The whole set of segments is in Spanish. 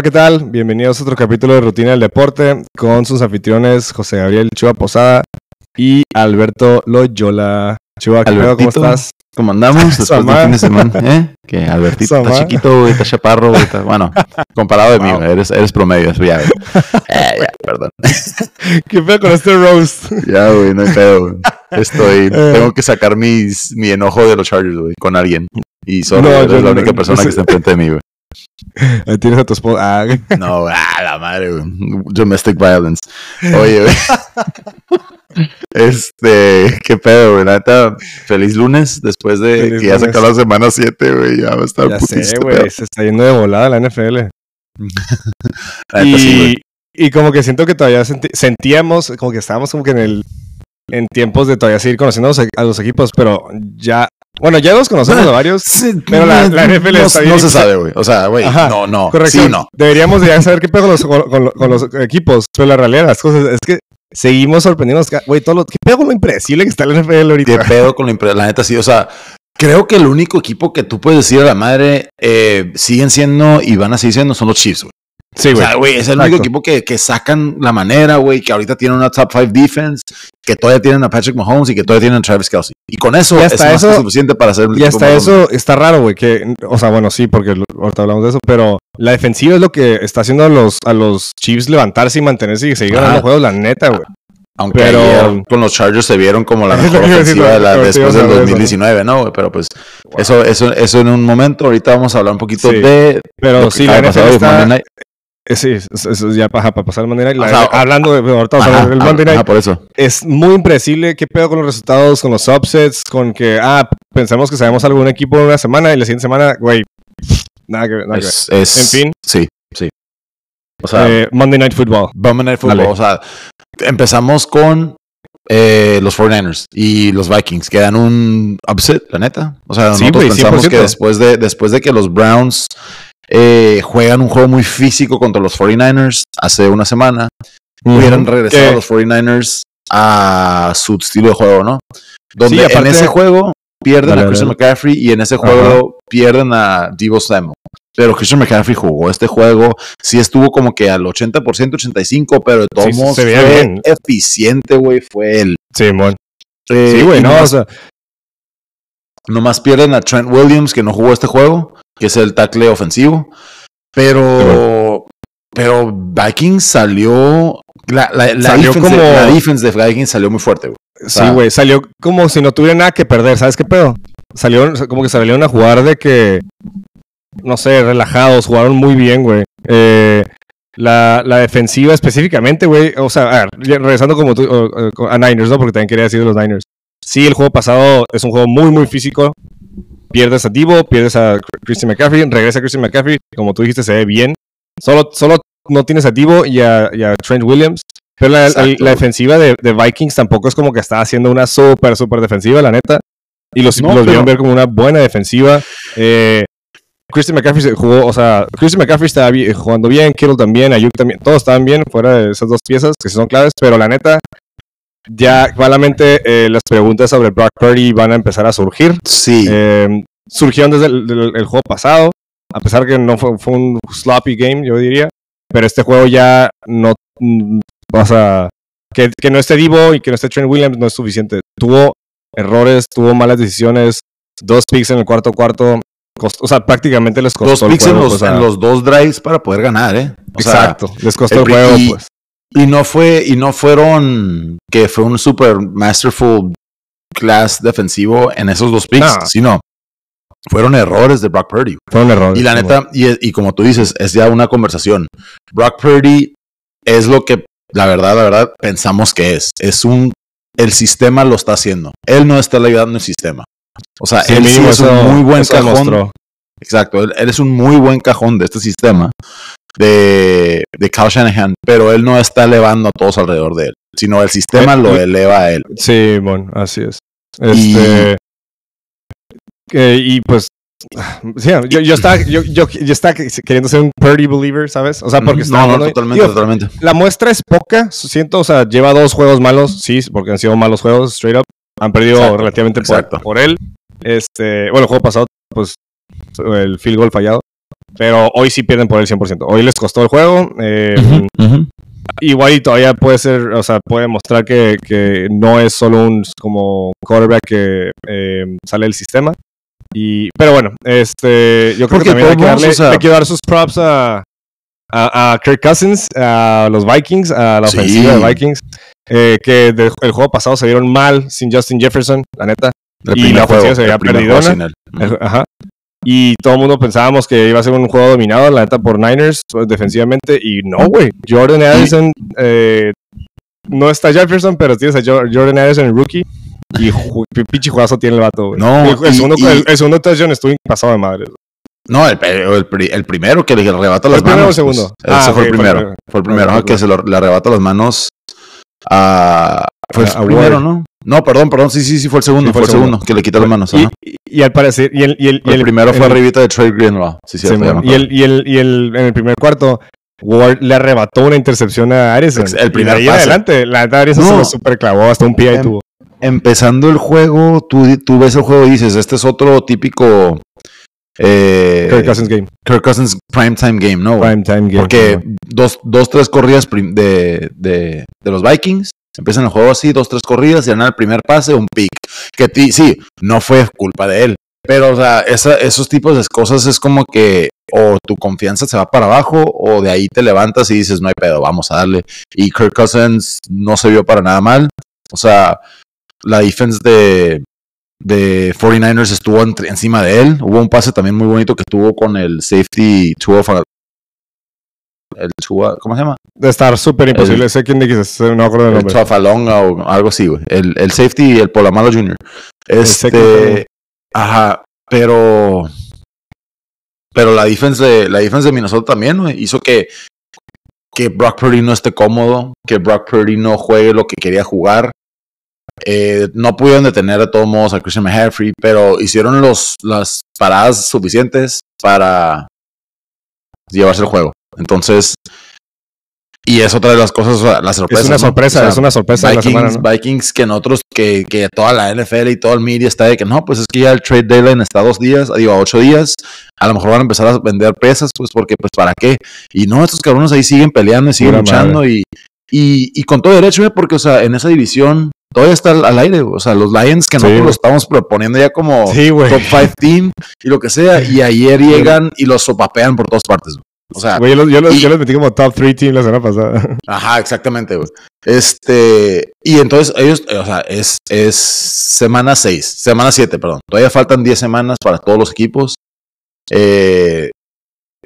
Hola, ¿qué tal? Bienvenidos a otro capítulo de Rutina del Deporte con sus anfitriones José Gabriel Chua Posada y Alberto Loyola. Chua, ¿qué pedo? ¿cómo estás? ¿Cómo andamos después del fin de semana? ¿Eh? Que Albertito está chiquito, güey, está chaparro, güey, está- Bueno, comparado de mí, Wow. güey, eres, eres promedio, eso ya, güey. Eh, ya, perdón. ¿Qué pedo con este roast? Ya, güey, no hay pedo, güey. Estoy, Eh. tengo que sacar mis, mi enojo de los Chargers, güey, con alguien. Y solo No, eres la no- única persona no que está enfrente de mí, güey. Ahí tienes a tu esposa. Ah, No, güey, ah, la madre, güey. Domestic violence. Oye, güey. Este, qué pedo, güey. La neta, feliz lunes después de Feliz que ya se acabó la semana 7, güey. Ya va a estar ya sé, güey. Se está yendo de volada la NFL. Sí, y, y como que siento que todavía sentíamos, como que estábamos como que en el en tiempos de todavía seguir conociendo a los, a los equipos, pero ya, bueno, ya los conocemos a varios. Sí, Pero la- la NFL no, está bien no se sabe, güey. O sea, güey, no, no. Correcto. Sí, no. Deberíamos de ya saber qué pedo con los, con, con- los equipos, pero la realidad de las cosas es que seguimos sorprendiéndonos. ca- Güey, todo lo, ¿qué pedo con lo impredecible que está el NFL ¿Qué ahorita? pedo con la impre- La neta, sí. O sea, creo que el único equipo que tú puedes decir a la madre eh, siguen siendo y van a seguir siendo son los Chiefs, güey. Sí, O sea, güey, es el único equipo que, que sacan la manera, güey, que ahorita tienen una top 5 defense, que todavía tienen a Patrick Mahomes y que todavía tienen a Travis Kelsey. Y con eso Y es hasta más que eso- suficiente para hacer el Y hasta más eso está raro, güey, que, o sea, bueno, sí, porque lo- ahorita hablamos de eso, pero la defensiva es lo que está haciendo a los, a los Chiefs levantarse y mantenerse y seguir ganando juegos, la neta, güey. Aunque Pero- ayer con los Chargers se vieron como la Es lo mejor ofensiva de la- después del hablar de eso, ¿no? 2019, ¿no? güey? Pero pues eso, eso, eso en un momento. Ahorita vamos a hablar un poquito Sí. de Pero lo que sí, la acaba de NFL está... Sí, eso eso ya para, para pasar el Monday Night. La- sea, hablando de, ahorita vamos a hablar del Monday Night. por eso. es muy impredecible. ¿Qué pedo con los resultados, con los upsets? Con que, ah, pensamos que sabemos algo de un equipo una semana y la siguiente semana, güey, nada que ver. nada que ver. Es, es- En fin. Sí, sí. O sea, Eh, Monday Night Football. Monday Night Football. dale. O sea, empezamos con eh, los 49ers y los Vikings, que dan un upset, la neta. O sea, Sí, nosotros güey, pensamos 100%. que después de, después de que los Browns eh, juegan un juego muy físico contra los 49ers hace una semana, hubieran regresado a los 49ers a su estilo de juego, ¿no? Donde Sí, aparte- en ese juego pierden Dale, a Christian dale. McCaffrey y en ese juego pierden a Divo Samuel. Pero Christian McCaffrey jugó este juego, sí estuvo como que al 80%, 85%, pero de todos Sí, modos fue bien. eficiente, güey, fue él. Sí, mon. Eh, Sí, güey, y no, o nomás, sea, nomás pierden a Trent Williams, que no jugó este juego, que es el tackle ofensivo. Pero, pero Vikings salió, la, la, la Salió defense, como- la defense de Vikings salió muy fuerte, güey. sí, sea- güey, salió como si no tuviera nada que perder, ¿sabes qué pedo? Salieron, como que salieron a jugar de que, no sé, relajados, jugaron muy bien, güey. Eh, la, la defensiva específicamente, güey, o sea, a ver, ya regresando como tú, a Niners, ¿no? Porque también quería decir de los Niners. Sí, el juego pasado es un juego muy, muy físico. Pierdes a Divo, pierdes a Christian McCaffrey, regresa Christian McCaffrey, como tú dijiste, se ve bien. Solo, solo no tienes a Divo y a, y a Trent Williams. Pero la, defensiva de, de Vikings tampoco es como que está haciendo una súper, súper defensiva, la neta. Y los, No, los pero- vieron ver como una buena defensiva. Eh, Christian McCaffrey se jugó, o sea, Christian McCaffrey estaba jugando bien, Kittle también, Ayuk también, todos estaban bien fuera de esas dos piezas que son claves, pero la neta, ya claramente eh, las preguntas sobre Brock Purdy van a empezar a surgir. Sí. Eh, surgieron desde el, juego pasado, a pesar que no fue, fue un sloppy game, yo diría. Pero este juego ya no. mm, sea, que, que no esté Divo y que no esté Trent Williams no es suficiente. Tuvo errores, tuvo malas decisiones, dos picks en el cuarto cuarto. costó- o sea, prácticamente les costó Dos el picks en los, o sea, en los dos drives para poder ganar, ¿eh? O sea, exacto, les costó el juego, y- pues. Y no fue, y no fueron que fue un super masterful class defensivo en esos dos picks, No. sino fueron errores de Brock Purdy. Fue un error. Y la neta, y, y como tú dices, es ya una conversación. Brock Purdy es lo que, la verdad, la verdad, pensamos que es. Es un, el sistema lo está haciendo. Él no está ayudando el sistema. O sea, Sí, él sí es un muy buen cajón. Exacto, él, él es un muy buen cajón de este sistema de, de Kyle Shanahan, pero él no está elevando a todos alrededor de él, sino el sistema Eh, lo eh, eleva a él. Sí, bueno, así es. Y- Este, que- y pues, sí, yo, yo, estaba, yo, yo, yo estaba queriendo ser un Purdy believer, ¿sabes? O sea, porque no, estaba no, jugando- totalmente, digo, totalmente. la muestra es poca, siento, o sea, lleva dos juegos malos, sí, porque han sido malos juegos, straight up. Han perdido Exacto, relativamente por, exacto. por él. Este, bueno, el juego pasado, pues, el field goal fallado. Pero hoy sí pierden por el 100%. Hoy les costó el juego. Eh, igual y todavía puede ser, o sea, puede mostrar que, que no es solo un como quarterback que eh, sale del sistema. Y, pero bueno, este, yo creo que también hay que, darle, hay que dar sus props a, a, Kirk Cousins, a los Vikings, a la ofensiva de Vikings, eh, que el juego pasado se vieron mal sin Justin Jefferson, la neta. y la ofensiva se había perdido. Ajá. Y todo el mundo pensábamos que iba a ser un juego dominado, la neta, por Niners pues, defensivamente. Y no, güey. Jordan Addison, eh, no está Jefferson, pero tienes a Jordan Addison, el rookie. Y pinche jugazo tiene el vato, güey. No, el, segundo, el, segundo touchdown estuvo pasado de madre. No, el, el, primero que le arrebata las manos. ¿El pues, segundo? ah, fue, el primero, fue, el primero. que se le arrebata las manos a. Fue el primero, ¿no? No, perdón, perdón, sí, sí, sí, fue el segundo, fue, el segundo, que le quitó las manos. Y, y, al parecer, y el, y el, el, primero fue arribita de Trey Greenlaw. Sí, sí, y, el, y, el, y el, en el primer cuarto, Ward le arrebató una intercepción a Harrison. El primer y adelante, la neta Harrison se lo super clavó hasta un pie ahí em, tuvo. Empezando el juego, tú, tú ves el juego y dices, este es otro típico eh, Kirk Cousins game. Kirk Cousins primetime game, ¿no? Primetime game. Porque dos, dos, tres corridas de, de, de, los Vikings Empiezan el juego así, dos, tres corridas y ganan el primer pase, un pick. Que sí, no fue culpa de él. Pero, o sea, esos tipos de cosas es como que o tu confianza se va para abajo o de ahí te levantas y dices, no hay pedo, vamos a darle. Y Kirk Cousins no se vio para nada mal. O sea, la defense de, de 49ers estuvo encima de él. Hubo un pase también muy bonito que tuvo con el safety 12 el ¿cómo se llama? De estar súper imposible. sé quién dijiste, no acuerdo del nombre. El Chafalonga o algo así, güey. El, el safety y el Polamalo Jr. Este, ajá, pero pero la defensa de la defensa de Minnesota también güey, hizo que que Brock Purdy no esté cómodo, que Brock Purdy no juegue lo que quería jugar. Eh, no pudieron detener de todos modos a Christian McCaffrey, pero hicieron los, las paradas suficientes para llevarse el juego. Entonces, y es otra de las cosas, la sorpresa. Es una sorpresa, es una sorpresa. Vikings, Vikings que nosotros, que, que toda la NFL y todo el media está de que no, pues es que ya el trade deadline está a dos días, digo, a ocho días. A lo mejor van a empezar a vender pesas, pues porque, pues, ¿para qué? Y no, estos cabrones ahí siguen peleando y siguen luchando y, y, y, con todo derecho, ¿eh? porque, o sea, en esa división todavía está al, aire, o sea, los Lions que nosotros los estamos proponiendo ya como top five team y lo que sea, y ayer llegan y los sopapean por todas partes. O sea, yo, los, metí como top 3 team la semana pasada. Ajá, exactamente, güey. Este, y entonces ellos, o sea, es, es semana 6, semana 7, perdón. Todavía faltan 10 semanas para todos los equipos. Eh,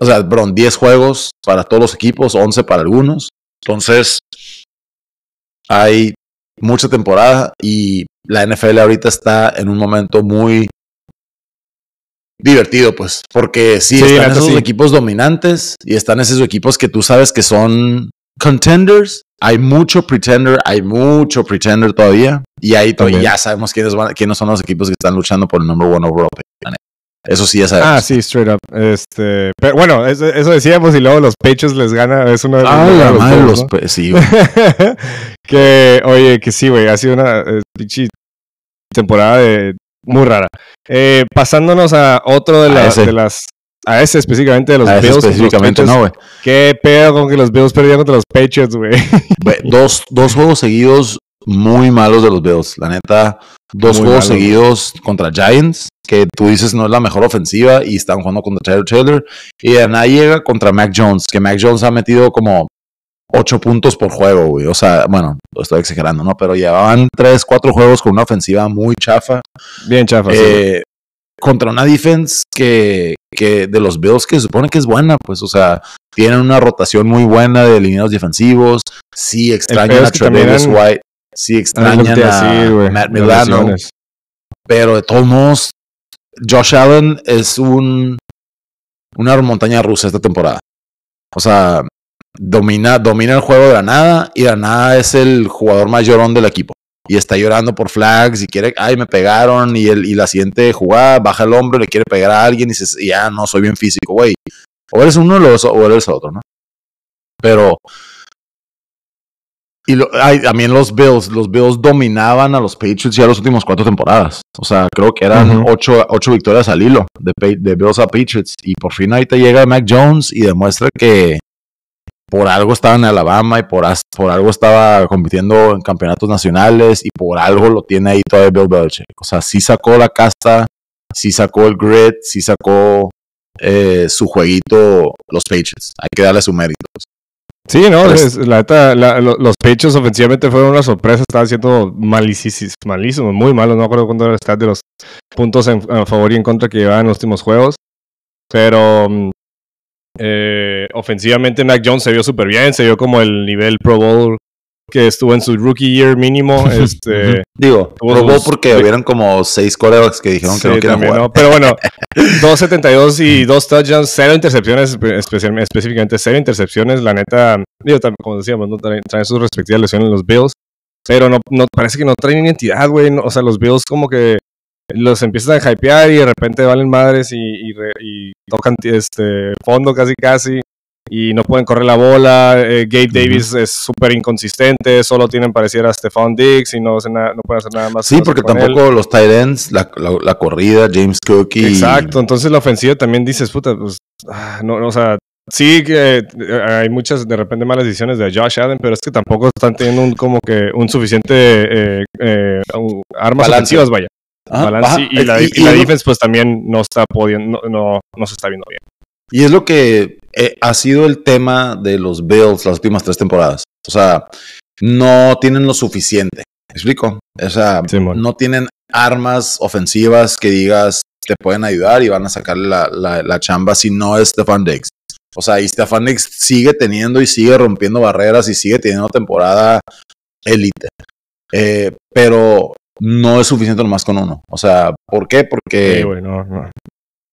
o sea, perdón, 10 juegos para todos los equipos, 11 para algunos. Entonces, hay mucha temporada y la NFL ahorita está en un momento muy divertido, pues, porque sí, están esos equipos dominantes y están esos equipos que tú sabes que son contenders. Hay mucho pretender, hay mucho pretender todavía y ahí todavía ya sabemos quiénes, van, quiénes son los equipos que están luchando por el number one overall. Eso sí ya sabemos. Ah, sí, straight up. Este, pero bueno, eso, decíamos y luego los Patriots les gana. Es una de ah, los, sí, que, oye, que sí, güey, ha sido una eh, temporada de muy rara. Eh, pasándonos a otro de, las, de las. A ese específicamente de los a Bills. Específicamente, no, güey. Qué pedo con que los Bills perdieron contra los Patriots, güey. dos, dos juegos seguidos muy malos de los Bills. La neta, dos juegos seguidos contra Giants, que tú dices no es la mejor ofensiva y están jugando contra Tyler Taylor. Y de nada llega contra Mac Jones, que Mac Jones ha metido como ocho puntos por juego, güey. O sea, bueno, lo estoy exagerando, ¿no? Pero llevaban tres, cuatro juegos con una ofensiva muy chafa. Bien chafa, eh, Contra una defense que, que de los Bills que se supone que es buena, pues, o sea, tienen una rotación muy buena de alineados defensivos. Sí extrañan a Travis White. Sí extrañan a, Matt Milano. Pero de todos modos, Josh Allen es un una montaña rusa esta temporada. O sea, domina, domina el juego de la nada y la nada es el jugador más llorón del equipo. Y está llorando por flags y quiere, ay, me pegaron y, el, y la siguiente jugada baja el hombro, le quiere pegar a alguien y dice, ya no, soy bien físico, güey. O eres uno o eres otro, ¿no? Pero Y lo, ay, también los Bills, los Bills dominaban a los Patriots ya las últimas cuatro temporadas. O sea, creo que eran ocho, ocho victorias al hilo de, de Bills a Patriots. Y por fin ahorita llega Mac Jones y demuestra que por algo estaba en Alabama y por, por algo estaba compitiendo en campeonatos nacionales y por algo lo tiene ahí todavía Bill Belichick. O sea, sí sacó la casta, sí sacó el grit, sí sacó eh, su jueguito los Patriots. Hay que darle su mérito. Sí, no, Pues- es- la neta, los pechos ofensivamente fueron una sorpresa, estaban siendo malísimos, malísimos, muy malos, no me acuerdo cuánto era el stat de los puntos en, a favor y en contra que llevaban en los últimos juegos, pero mm, eh, ofensivamente Mac Jones se vio súper bien, se vio como el nivel Pro Bowl que estuvo en su rookie year mínimo, este... Digo, probó porque hubieran como seis corebacks que dijeron que no también, jugar. ¿no? Pero bueno, 2.72 y dos touchdowns, cero intercepciones, específicamente cero intercepciones. La neta, digo, como decíamos, no traen, traen sus respectivas lesiones los Bills, pero no, no parece que no traen identidad, güey. no, o sea, los Bills como que los empiezan a hypear y de repente valen madres y, y, re- y tocan este fondo casi casi y no pueden correr la bola. eh, Gabe Davis es súper inconsistente, solo tienen pareciera a Stephon Diggs y no, pueden hacer nada más. Sí, porque él. tampoco los tight ends, la, la- la corrida, James Cook y... Exacto, entonces la ofensiva también dices, puta, pues, ah, no, no, o sea, sí que eh, hay muchas de repente malas decisiones de Josh Allen, pero es que tampoco están teniendo un, como que un suficiente eh, eh, armas Balance. ofensivas, vaya. Ajá, balance, y, la, Y- y y la es lo- defense pues también no está pudiendo, no, no, no se está viendo bien. Y es lo que eh, ha sido el tema de los Bills las últimas tres temporadas. O sea, no tienen lo suficiente. ¿Me explico? O sea, no tienen armas ofensivas que digas te pueden ayudar y van a sacarle la, la- la chamba si no es Stefan Diggs. O sea, y Stefan Diggs sigue teniendo y sigue rompiendo barreras y sigue teniendo temporada élite. Eh, pero no es suficiente nomás con uno. O sea, ¿por qué? Porque Sí, güey, no, no.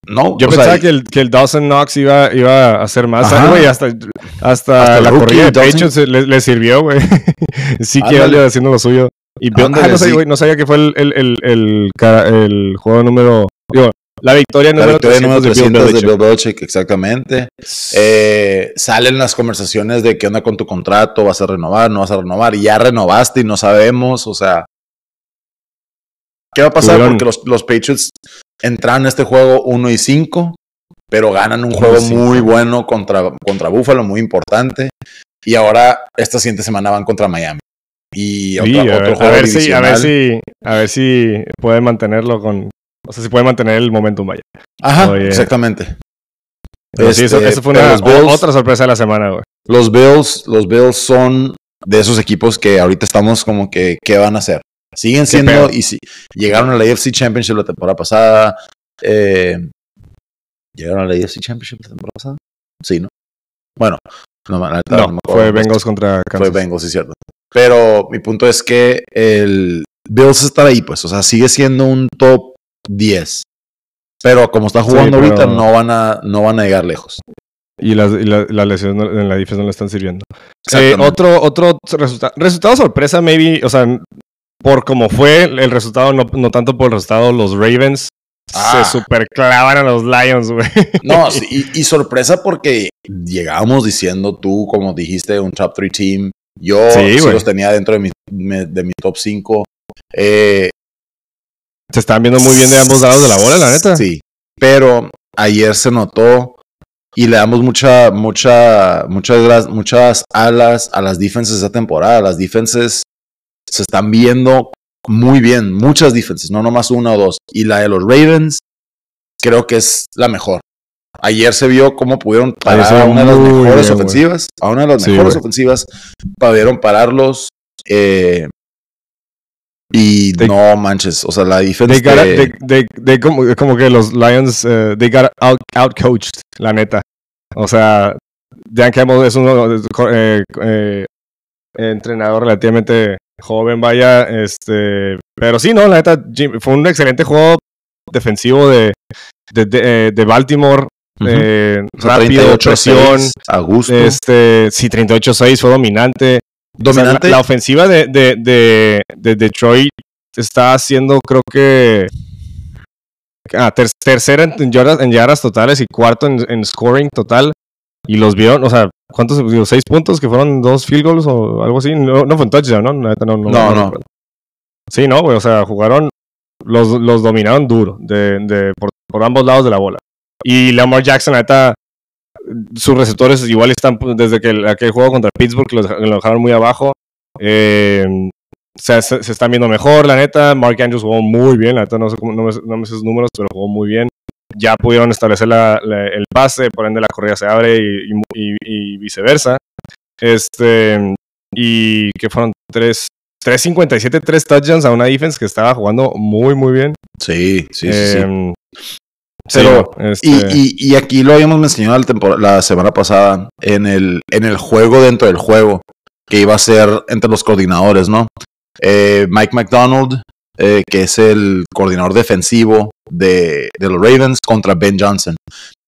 No. Yo sea, pensaba que, el, que el Dawson Knox iba, iba a hacer más, güey, hasta, hasta, la corrida de. Patriots le, le sirvió, güey. sí que iba haciendo lo suyo. Y Bill- ah, no, sabía, no que fue el, el, el, juego número... Digo, la victoria la número victoria 300 número de Bill 300 de. Bill Belichick, exactamente. Eh, salen las conversaciones de qué onda con tu contrato, vas a renovar, no vas a renovar, y ya renovaste y no sabemos, o sea, ¿qué va a pasar? Tuvieron- Porque los, los Patriots entran en este juego 1 y 5, pero ganan un juego muy bueno contra, contra Buffalo, muy importante, y ahora esta siguiente semana van contra Miami. Y Sí, otro, a, ver, otro a juego ver si, a ver si, a ver si puede mantenerlo con, o sea, si puede mantener el momentum, vaya. Ajá, Oye. exactamente. Pero sí, eso, Este, eso fue una, Bills- otra sorpresa de la semana, güey. Los Bills, los Bills son de esos equipos que ahorita estamos como que, ¿qué van a hacer? Siguen siendo, y si llegaron a la AFC Championship la temporada pasada. eh, ¿Llegaron a la AFC Championship la temporada pasada? Sí, ¿no? Bueno, no, No, acuerdo. fue Bengals contra Fue Kansas. Bengals, sí, cierto. Pero mi punto es que el Bills está ahí, pues, o sea, sigue siendo un top 10. Pero como está jugando ahorita, no van a, no van a llegar lejos. Y las y la, no- en la defensa no le están sirviendo. Eh, otro otro resultado, resultado sorpresa, maybe, o sea, por cómo fue el resultado, no, no tanto por el resultado, los Ravens Ah. se super clavan a los Lions, güey. No, y, y sorpresa porque llegábamos diciendo tú, como dijiste, un top 3 team. Yo Sí, sí, güey. los tenía dentro de mi, de mi top 5. Eh, Se están viendo muy bien de ambos lados de la bola, la neta. Sí, pero ayer se notó y le damos mucha, mucha, muchas, muchas alas a las defenses de esta temporada. Las defenses se están viendo muy bien, muchas defenses, no nomás una o dos. Y la de los Ravens creo que es la mejor. Ayer se vio cómo pudieron parar a una de las mejores bien, ofensivas, a una de las Sí, mejores ofensivas, pudieron pararlos. eh, y They- no manches, o sea, la they- they como, como que los Lions, eh, they got out, outcoached, la neta. O sea, Dan Campbell es un eh, eh, entrenador relativamente joven, vaya, este, pero sí, no, la neta, fue un excelente juego defensivo de, de, de, eh, de Baltimore, eh, rápido, presión, a gusto. este, sí, 38-6, fue dominante. O sea, Dominante. la, la ofensiva de, de, de, de Detroit está haciendo, creo que. ah, ter- tercera en, en yardas, en yardas totales y cuarto en, en scoring total. Y los vieron, o sea, ¿cuántos? Digo, seis puntos que fueron dos field goals o algo así. No, no fue un touchdown, ¿no? No, no. No, no. Sí, no, güey. O sea, jugaron, los, los dominaron duro de, de, por, por ambos lados de la bola. Y Lamar Jackson, neta, sus receptores igual están pues, desde que el- aquel juego contra Pittsburgh, los- lo dejaron muy abajo. Eh, se, se- se están viendo mejor, la neta. Mark Andrews jugó muy bien, la neta, no sé cómo, no me, no me sé sus números, pero jugó muy bien. Ya pudieron establecer la- la- el pase, por ende la corrida se abre y, y- y- viceversa. Este, y que fueron tres, 3.57, tres touchdowns a una defense que estaba jugando muy, muy bien. Sí, sí, sí. sí. Em, Pero- sí, no, este, Y, y- y aquí lo habíamos mencionado la semana pasada en el, en el juego dentro del juego que iba a ser entre los coordinadores, ¿no? Eh, Mike McDonald, eh, que es el coordinador defensivo de, de los Ravens, contra Ben Johnson.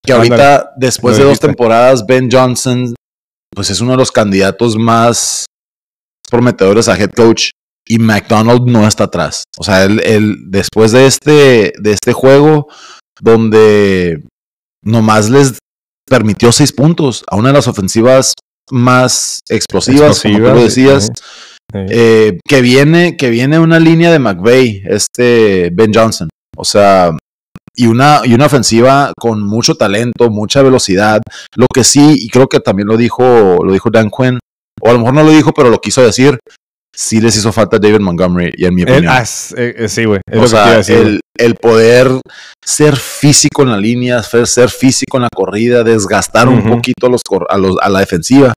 Que ahorita, después de dos temporadas, Ben Johnson, pues es uno de los candidatos más prometedores a head coach. Y McDonald no está atrás. O sea, él, él después de este, de este juego, donde nomás les permitió seis puntos a una de las ofensivas más explosivas, como tú lo decías, sí. Eh, que viene, que viene una línea de McVeigh, este Ben Johnson. O sea, y una, y una ofensiva con mucho talento, mucha velocidad. Lo que sí, y creo que también lo dijo, lo dijo Dan Quinn, o a lo mejor no lo dijo, pero lo quiso decir. Sí les hizo falta David Montgomery, y en mi Él- opinión. ah, es- eh, eh, sí, güey. O sea, el, el poder ser físico en la línea, ser, ser físico en la corrida, desgastar un poquito a, los, a, los- a la defensiva,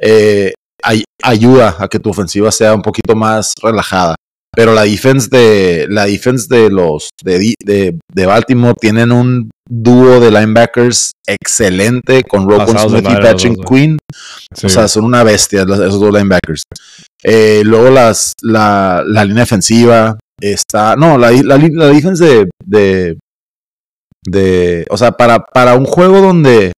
eh, ay- ayuda a que tu ofensiva sea un poquito más relajada. Pero la defense de, la defense de los de, de, de Baltimore tienen un dúo de linebackers excelente con de Smith y Patrick. Sí, O sea, son una bestia esos dos linebackers. Eh, luego las, la, la línea defensiva está. No, la, la, la defense de, de. de- O sea, para, para un juego donde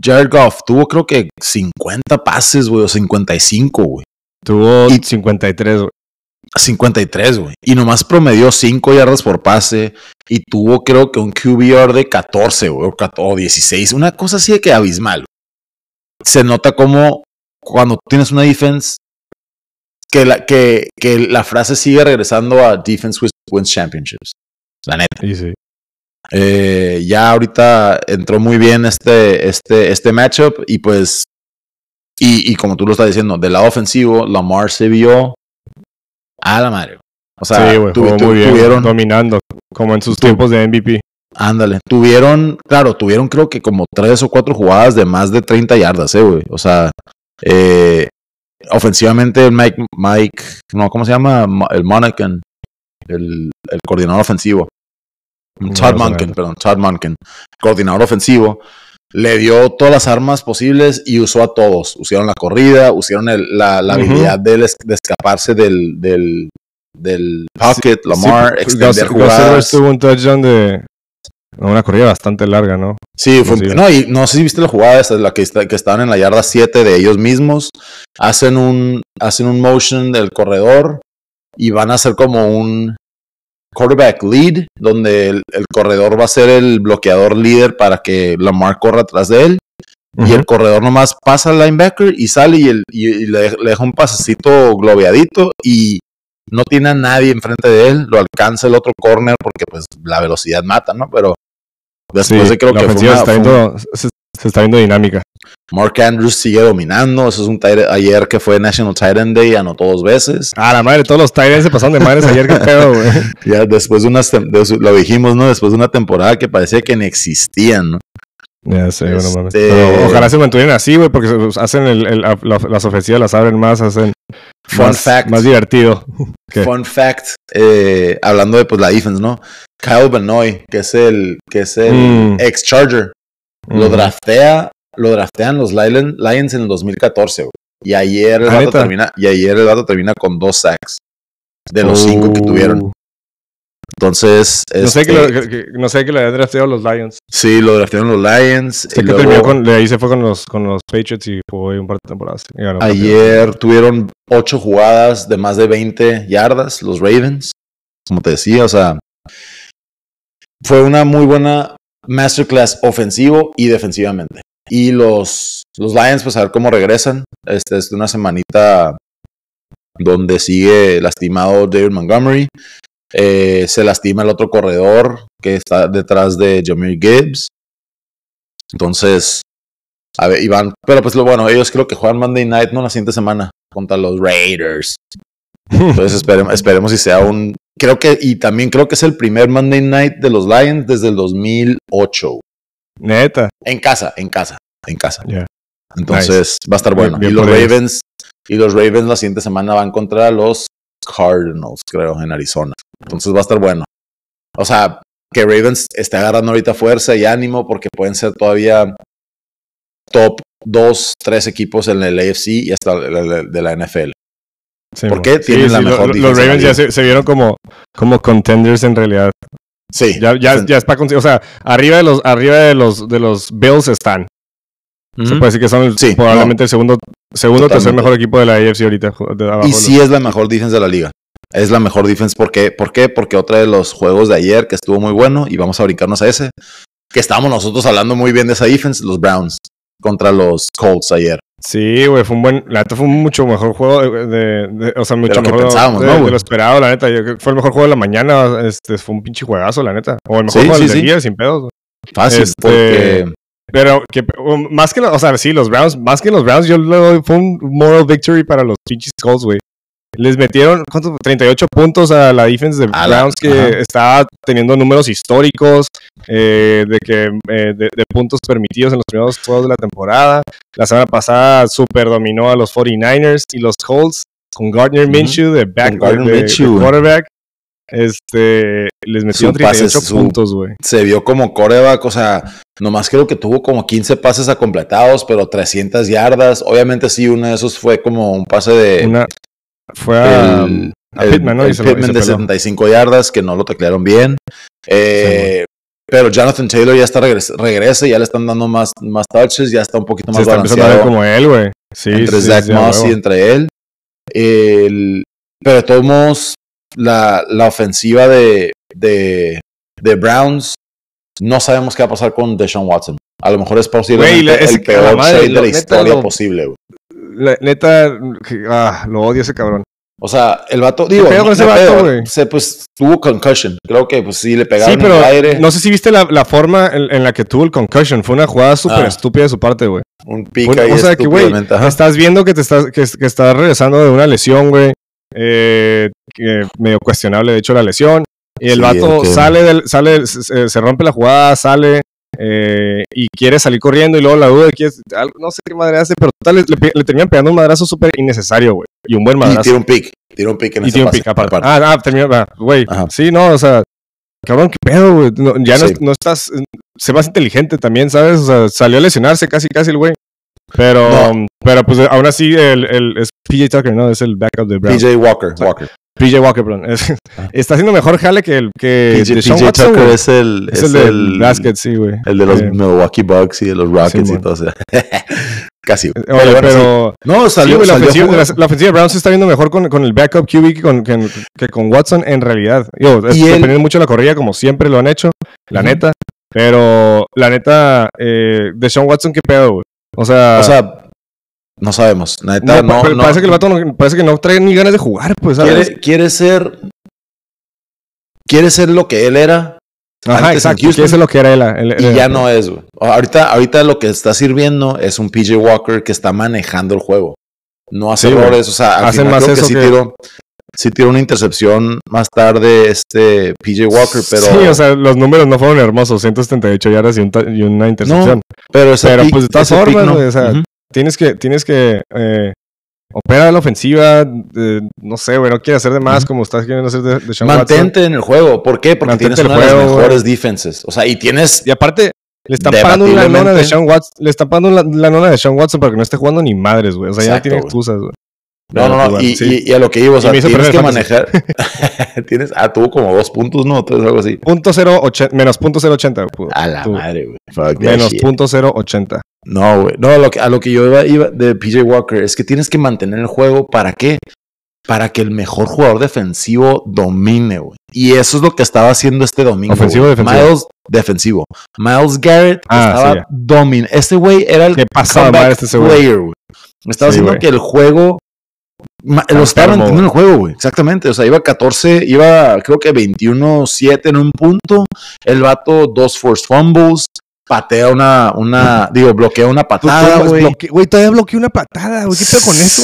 Jared Goff tuvo creo que 50 pases, güey, o 55, güey. Tuvo y- 53, güey. 53, güey. Y nomás promedió 5 yardas por pase. Y tuvo creo que un QBR de 14, güey, o 14 o 16. Una cosa así de que abismal. Se nota como cuando tienes una defense que la, que, que la frase sigue regresando a defense wins- wins championships. La neta. Y sí. Eh, ya ahorita entró muy bien este, este, este matchup y pues, y, y como tú lo estás diciendo, del lado ofensivo, Lamar se vio a la madre. O sea, sí, tu- tu- muy bien. tuvieron, Dominando. Como en sus Tu- tiempos de MVP. ándale, tuvieron, claro, tuvieron creo que como tres o cuatro jugadas de más de 30 yardas, eh, güey. O sea, eh, ofensivamente Mike, Mike, no, ¿cómo se llama? Ma- El Monken, el, el coordinador ofensivo. Todd sé Monken, perdón, Todd Monken, coordinador ofensivo, le dio todas las armas posibles y usó a todos. Usaron la corrida, usaron el- la, habilidad de, de escaparse del, del, del pocket, Lamar, Sí, extender jugadas. Tuvo un touchdown de. Una corrida bastante larga, ¿no? Sí, fue, no, y no sé si viste la jugada esa, la que, está, que estaban en la yarda 7 de ellos mismos. Hacen un, hacen un motion del corredor y van a hacer como un quarterback lead, donde el, el corredor va a ser el bloqueador líder para que Lamar corra atrás de él. Y el corredor nomás pasa al linebacker y sale y, el, y, y le, le deja un pasecito globeadito y no tiene a nadie enfrente de él, lo alcanza el otro corner porque pues la velocidad mata, ¿no? Pero después Sí, de creo que fue una- está fue se, se está viendo dinámica. Mark Andrews sigue dominando. Eso es un ayer que fue National Tight End Day, anotó dos veces. Ah, la madre, todos los Tyrants se pasaron de madres ayer, qué pedo, güey. Ya después de unas, de lo dijimos, ¿no? Después de una temporada que parecía que ni existían, ¿no? Ya sé, bueno, mames. Este- Pero ojalá se mantuvieran así, güey, porque se- hacen el, el- la- las ofensivas, las abren más, hacen Fun más, fact. más divertido. ¿Qué? Fun fact, eh, hablando de pues la defense, ¿no? Kyle Benoit, que es el, que es el Mm. ex Charger, lo draftea, lo draftean los Lion- Lions en el 2014, güey. Y ayer el ¿Ah, vato termina, y ayer el vato termina con dos sacks de los cinco que Uh. tuvieron. Entonces, No sé este, que lo, que- que- no sé que habían drafteado los Lions. Sí, lo draftearon los Lions. Sé y que luego terminó con, de ahí se fue con los, con los Patriots y jugó ahí un par de temporadas. Ayer tuvieron ocho jugadas de más de 20 yardas, los Ravens. Como te decía, o sea, fue una muy buena masterclass ofensivo y defensivamente. Y los, los Lions, pues a ver cómo regresan. Este es una semanita donde sigue lastimado David Montgomery. Eh, se lastima el otro corredor que está detrás de Jameer Gibbs. Entonces, a ver, Iván, pero pues lo bueno, ellos creo que juegan Monday Night, no la siguiente semana, contra los Raiders. Entonces esperemos, esperemos si sea un, creo que, y también creo que es el primer Monday Night de los Lions desde el 2008. Neta. En casa, en casa, en casa. Yeah. Entonces va a estar bueno. Bien y los. Ravens, y los Ravens la siguiente semana van contra los Cardinals, creo, en Arizona. Entonces va a estar bueno. O sea, que Ravens esté agarrando ahorita fuerza y ánimo porque pueden ser todavía top 2, 3 equipos en el AFC y hasta de la NFL. Sí, ¿Por mo. qué? Tienen la mejor lo- Los de la Ravens ya liga. se, se vieron como, como contenders en realidad. Sí. Ya, ya, Sí. ya es para o sea, arriba de los, arriba de los, de los Bills están. Se puede decir que son el- Sí, probablemente el segundo, segundo o tercer mejor equipo de la AFC ahorita. ju- de abajo Y los- sí es la mejor defense de la liga. Es la mejor defense. ¿Por qué? ¿Por qué? Porque otra de los juegos de ayer que estuvo muy bueno y vamos a brincarnos a ese, que estábamos nosotros hablando muy bien de esa defense, los Browns contra los Colts ayer. Sí, güey, fue un buen, la neta fue un mucho mejor juego de, de- de- o sea, mucho lo que mejor pensábamos, de, ¿no, de lo esperado, la neta. Yo creo que fue el mejor juego de la mañana, este, fue un pinche juegazo, la neta. O el mejor Sí, juego sí, del sí. día, sin pedos. Fácil, Este, porque Pero que um, más que, o sea, sí, los Browns, más que los Browns, yo le doy, fue un moral victory para los pinches Colts, güey. Les metieron, ¿cuántos? 38 puntos a la defense de A la- Browns que ajá. estaba teniendo números históricos eh, de que eh, de, de puntos permitidos en los primeros juegos de la temporada. La semana pasada super dominó a los 49ers y los Colts con Gardner. Minshew de back Gardner de- Minshew, quarterback. Este, les pase, 38 su- puntos, güey. se vio como coreback, o sea, nomás creo que tuvo como 15 pases completados, pero 300 yardas. Obviamente sí, uno de esos fue como un pase de... Una, fue a, el, a el- Pittman, ¿no? El se y Pittman se de peló. 75 yardas, que no lo taclearon bien. Eh, pero Jonathan Taylor ya está regres regresa, ya le están dando más, más touches, ya está un poquito Se más está empezando a ver balanceado como él, güey. Sí, entre sí, Zach sí, a Moss y entre él. El- pero de todos modos, la, la ofensiva de, de, de Browns, no sabemos qué va a pasar con Deshaun Watson. A lo mejor es ese- el peor trade de la historia lo- posible. güey. La- neta, ah, lo odio ese cabrón. O sea, el vato, digo, pedo con ese vato, güey? se, pues tuvo concussion. Creo que pues sí le pegaron Sí, pero en el aire. no sé si viste la, la forma en, en la que tuvo el concussion. Fue una jugada súper Ah. estúpida de su parte, güey. un pick Fue- ahí o sea, que, güey, estás viendo que te estás, que, que estás regresando de una lesión, güey. Eh, que medio cuestionable, de hecho, la lesión. Y el Sí, vato sale, del, sale se, se rompe la jugada, sale eh, y quiere salir corriendo y luego la duda de que es- no sé qué madre hace, pero total, le, le, terminan pegando un madrazo súper innecesario, güey. Y un buen Y madrazo. tira un pick. Tira un pick en Y ese tiene un pase, pick aparte. aparte. Ah, ah, terminó, ah, güey. Sí, no, o sea, cabrón, qué pedo, güey. No, ya no, Sí. no estás, se más inteligente también, ¿sabes? O sea, salió a lesionarse casi, casi el güey. Pero, No. pero pues aún así, el, el, es PJ Tucker, ¿no? Es el backup de Brown. PJ Walker. sea, Walker. PJ Walker, perdón. Es- Ah. está haciendo mejor jale que el que PJ, Tucker es el, Es el del basket, sí, güey. El de los Eh, Milwaukee Bucks y de los Rockets y man. todo. o sea, Casi. Oye, bueno, pero, sí. No, sí, salió, güey, la, salió ofensiva, jugando. la- la ofensiva de Brown se está viendo mejor con, con el backup QB que con, que, que con Watson en realidad. Yo, es- Y dependiendo mucho de la corrida, como siempre lo han hecho, la neta. Pero la neta, eh, de Sean Watson, ¿qué pedo, güey? O sea, O sea, no sabemos. La neta, no, no, no- parece que el vato no, parece que no trae ni ganas de jugar, pues, ¿sabes? quiere, quiere ser. Quiere ser lo que él era Ajá, exacto. Eso es lo que era él. él- y ya no es, güey. Ahorita, ahorita lo que está sirviendo es un PJ Walker que está manejando el juego. No hace Sí, errores. O sea, al Hacen final más creo que eso sí que- tiró. Sí tiró una intercepción más tarde este PJ Walker, pero. Sí, o sea, los números no fueron hermosos. 178 yardas y, un y una intercepción. pero, ese pero, pick- pues, de todas formas, no. o sea. Tienes que, tienes que eh, operar la ofensiva. eh, no sé, güey, no quiere hacer de más como estás queriendo hacer de, de Sean Watson. Mantente en el juego. ¿Por qué? Porque Mantente tienes una de las mejores defenses. O sea, y tienes. Y aparte, le están pagando Debatiblemente. nona de Sean Watson. Le están pagando la, la nona de Sean Watson para que no esté jugando ni madres, güey. O sea, ya no tiene excusas, güey. No, no, no. Y, sí. y- y a lo que iba, o sea, tienes que manejar. tienes, ah, tuvo como dos puntos, ¿no? Tres, algo así. Punto cero ochen- menos punto cero ochenta, pudo. A la Tuvo. madre, güey. Menos shit. punto cero ochenta. No, güey. No, a lo que, a lo que yo iba, iba de PJ Walker es que tienes que mantener el juego. ¿Para qué? para que el mejor jugador defensivo domine, güey. Y eso es lo que estaba haciendo este domingo. ¿Ofensivo defensivo? Miles, defensivo. Miles Garrett Ah, estaba sí, ya. domin. Este güey era el Qué madre este player, güey. Estaba Sí, haciendo que el juego lo estaba enfermo, entendiendo el juego, güey. Exactamente. O sea, iba 14, iba creo que 21-7 en un punto. El vato, dos forced fumbles. Patea una, una, digo, bloquea una patada, güey. Güey, todavía bloqueó una patada, güey. ¿Qué pedo con eso?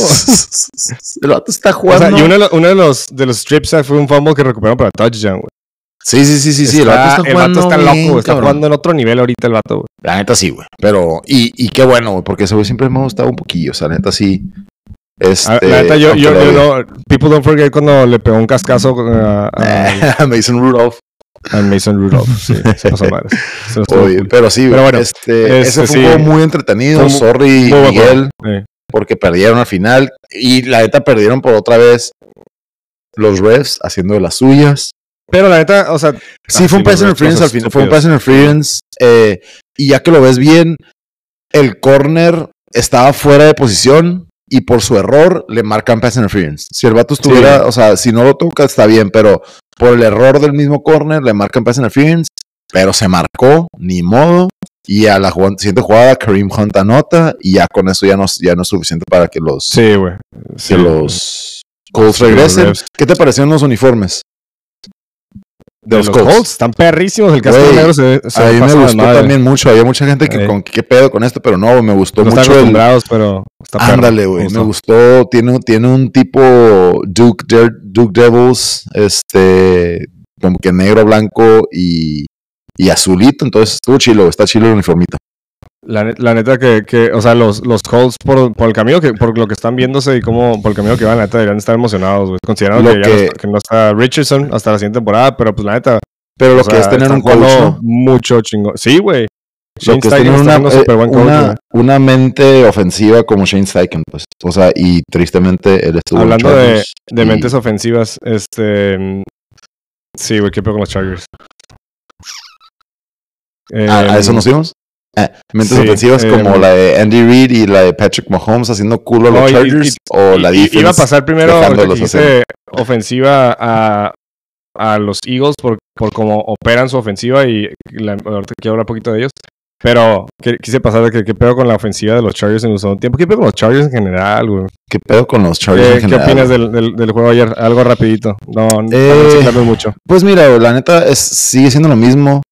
el vato está O sea, jugando. y uno de los, uno de los, de los strip sacks fue un fumble que recuperaron para touchdown, güey. Sí, sí, sí, sí, sí. El vato está el vato está bien, loco, güey. Está cabrón. jugando en otro nivel ahorita el vato, güey. La neta sí, güey. Pero, y, y qué bueno, güey, porque ese güey siempre me ha gustado un poquillo. O sea, la neta sí. Este, Ah, La neta, yo, yo, no. People don't forget cuando le pegó un cascazo a, a- Mason Rudolph. a Mason Rudolph. Sí, se pasó madre. Se Oye, pero sí, Pero bueno, este, este ese fue sí. un juego muy entretenido. Fue Sorry, muy Miguel, Sí. porque perdieron al final. Y la neta perdieron por otra vez los refs haciendo de las suyas. Pero la neta, o sea. Sí, ah, fue un pass interference al final. Fue un pass interference. eh, y ya que lo ves bien, el corner estaba fuera de posición y por su error le marcan pass interference. Si el vato estuviera, Sí. o sea, si no lo toca está bien, pero por el error del mismo corner le marcan pass interference, pero se marcó, ni modo. Y a la jugada- siguiente jugada, Kareem Hunt anota y ya con eso ya no, ya no es suficiente para que los, Sí, güey. Sí. que los Colts regresen. ¿Qué te parecieron los uniformes? De los Colts. Están perrísimos. El casco negro se, se A mí me gustó madre. también mucho. Había mucha gente que Eh. con qué pedo con esto, pero no, me gustó No están mucho el. acostumbrados, pero está. Ándale, güey. Me gustó. Tiene, tiene un tipo Duke, Der- Duke Devils, este, como que negro, blanco y, y azulito. Entonces estuvo chilo, está chilo el uniformito. La, la neta que, que, o sea, los, los Colts por, por el camino que, por lo que están viéndose y cómo, por el camino que van, la neta deberían estar emocionados, güey. Considerando Lo que, ya no que- está, que no está Richardson hasta la siguiente temporada, pero pues la neta. Pero lo que sea, es tener un coach. Mucho chingón. Sí, güey. Lo Shane que es Steichen tener está una, eh, súper buen coach, una, mente ofensiva como Shane Steichen, pues. O sea, y tristemente él estuvo en Hablando de, de y- mentes ofensivas, este. mm, Sí, güey, qué pedo con los Chargers. ¿A, a eso Em, nos fuimos? Eh, mentes sí, ofensivas como em, la de Andy Reid y la de Patrick Mahomes haciendo culo a los No, y- y- Chargers y- o la defense. Iba a pasar primero ofensiva a, a los Eagles por, por cómo operan su ofensiva y la, ahorita quiero hablar un poquito de ellos. Pero que- quise pasar de que qué pedo con la ofensiva de los Chargers en un segundo tiempo. ¿Qué pedo con los Chargers en general, güey? ¿Qué pedo con los Chargers en ¿Qué, qué general? opinas del, del, del juego ayer? Algo rapidito. No, Eh, no mucho. Pues mira, la neta es, sigue siendo lo mismo.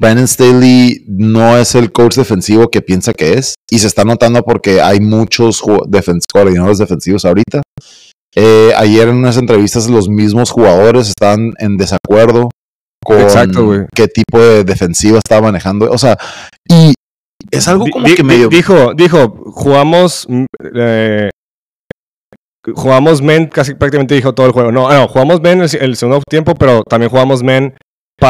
Brandon Staley no es el coach defensivo que piensa que es. Y se está notando porque hay muchos ju- defen- coordinadores defensivos ahorita. Eh, ayer en unas entrevistas los mismos jugadores estaban en desacuerdo con Exacto, qué tipo de defensiva estaba manejando. O sea, y es algo como que di- medio... Dijo, dijo, jugamos. mm, eh, jugamos men, casi prácticamente dijo todo el juego. No, no, jugamos men el, el segundo tiempo, pero también jugamos men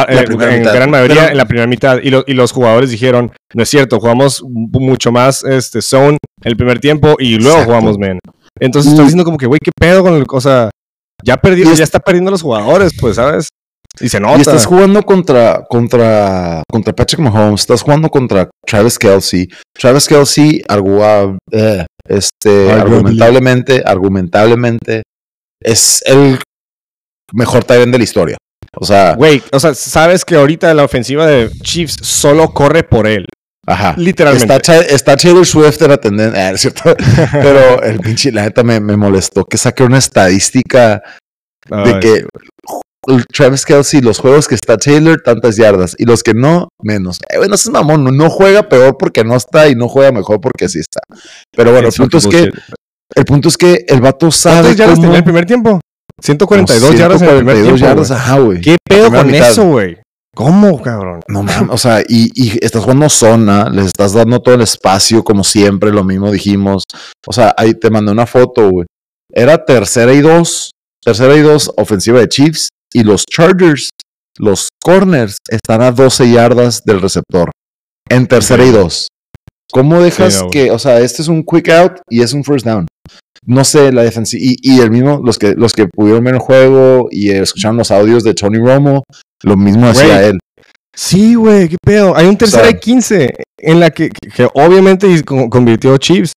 La eh, en mitad. gran mayoría Pero- en la primera mitad. Y, lo- y los jugadores dijeron, no es cierto, jugamos mu- mucho más este, zone el primer tiempo y luego Exacto. jugamos men. Entonces estás diciendo como que, güey, qué pedo con el. O sea, ya perdió, es- ya está perdiendo los jugadores, pues, ¿sabes? Y se nota. Y estás jugando contra, contra, contra Patrick Mahomes, estás jugando contra Travis Kelsey. Travis Kelsey, argu- eh, este, argumentablemente, argumentablemente, es el mejor end de la historia. O sea, Güey, o sea, sabes que ahorita la ofensiva de Chiefs solo corre por él. ajá. Literalmente. Está, Taylor Swift en la tendencia, es cierto. Pero el pinche, la neta me, me molestó que saque una estadística de que Travis Kelsey, los juegos que está Taylor, tantas yardas, y los que no, menos. Eh, bueno, ese es mamón, no, juega peor porque no está y no juega mejor porque sí está. Pero bueno, el punto es que, el punto es que el vato sabe ¿Cuántas yardas cómo... tenía el primer tiempo? 142 como yardas en el primer 142 tiempo. yardas, ajá, güey. ¿Qué pedo con mitad. eso, güey? ¿Cómo, cabrón? No mames, o sea, y, y estás jugando zona, les estás dando todo el espacio como siempre, lo mismo dijimos. O sea, ahí te mandé una foto, güey. Era tercera y dos, tercera y dos ofensiva de Chiefs y los Chargers, los corners, están a 12 yardas del receptor en tercera y dos. ¿Cómo dejas Sí, no, güey. que, o sea, este es un quick out y es un first down? No sé, la defensiva, y, y el mismo, los que, los que pudieron ver el juego y escucharon los audios de Tony Romo, lo mismo hacía él. Sí, güey, qué pedo. Hay un tercera y 15 en la que, que obviamente convirtió Chiefs.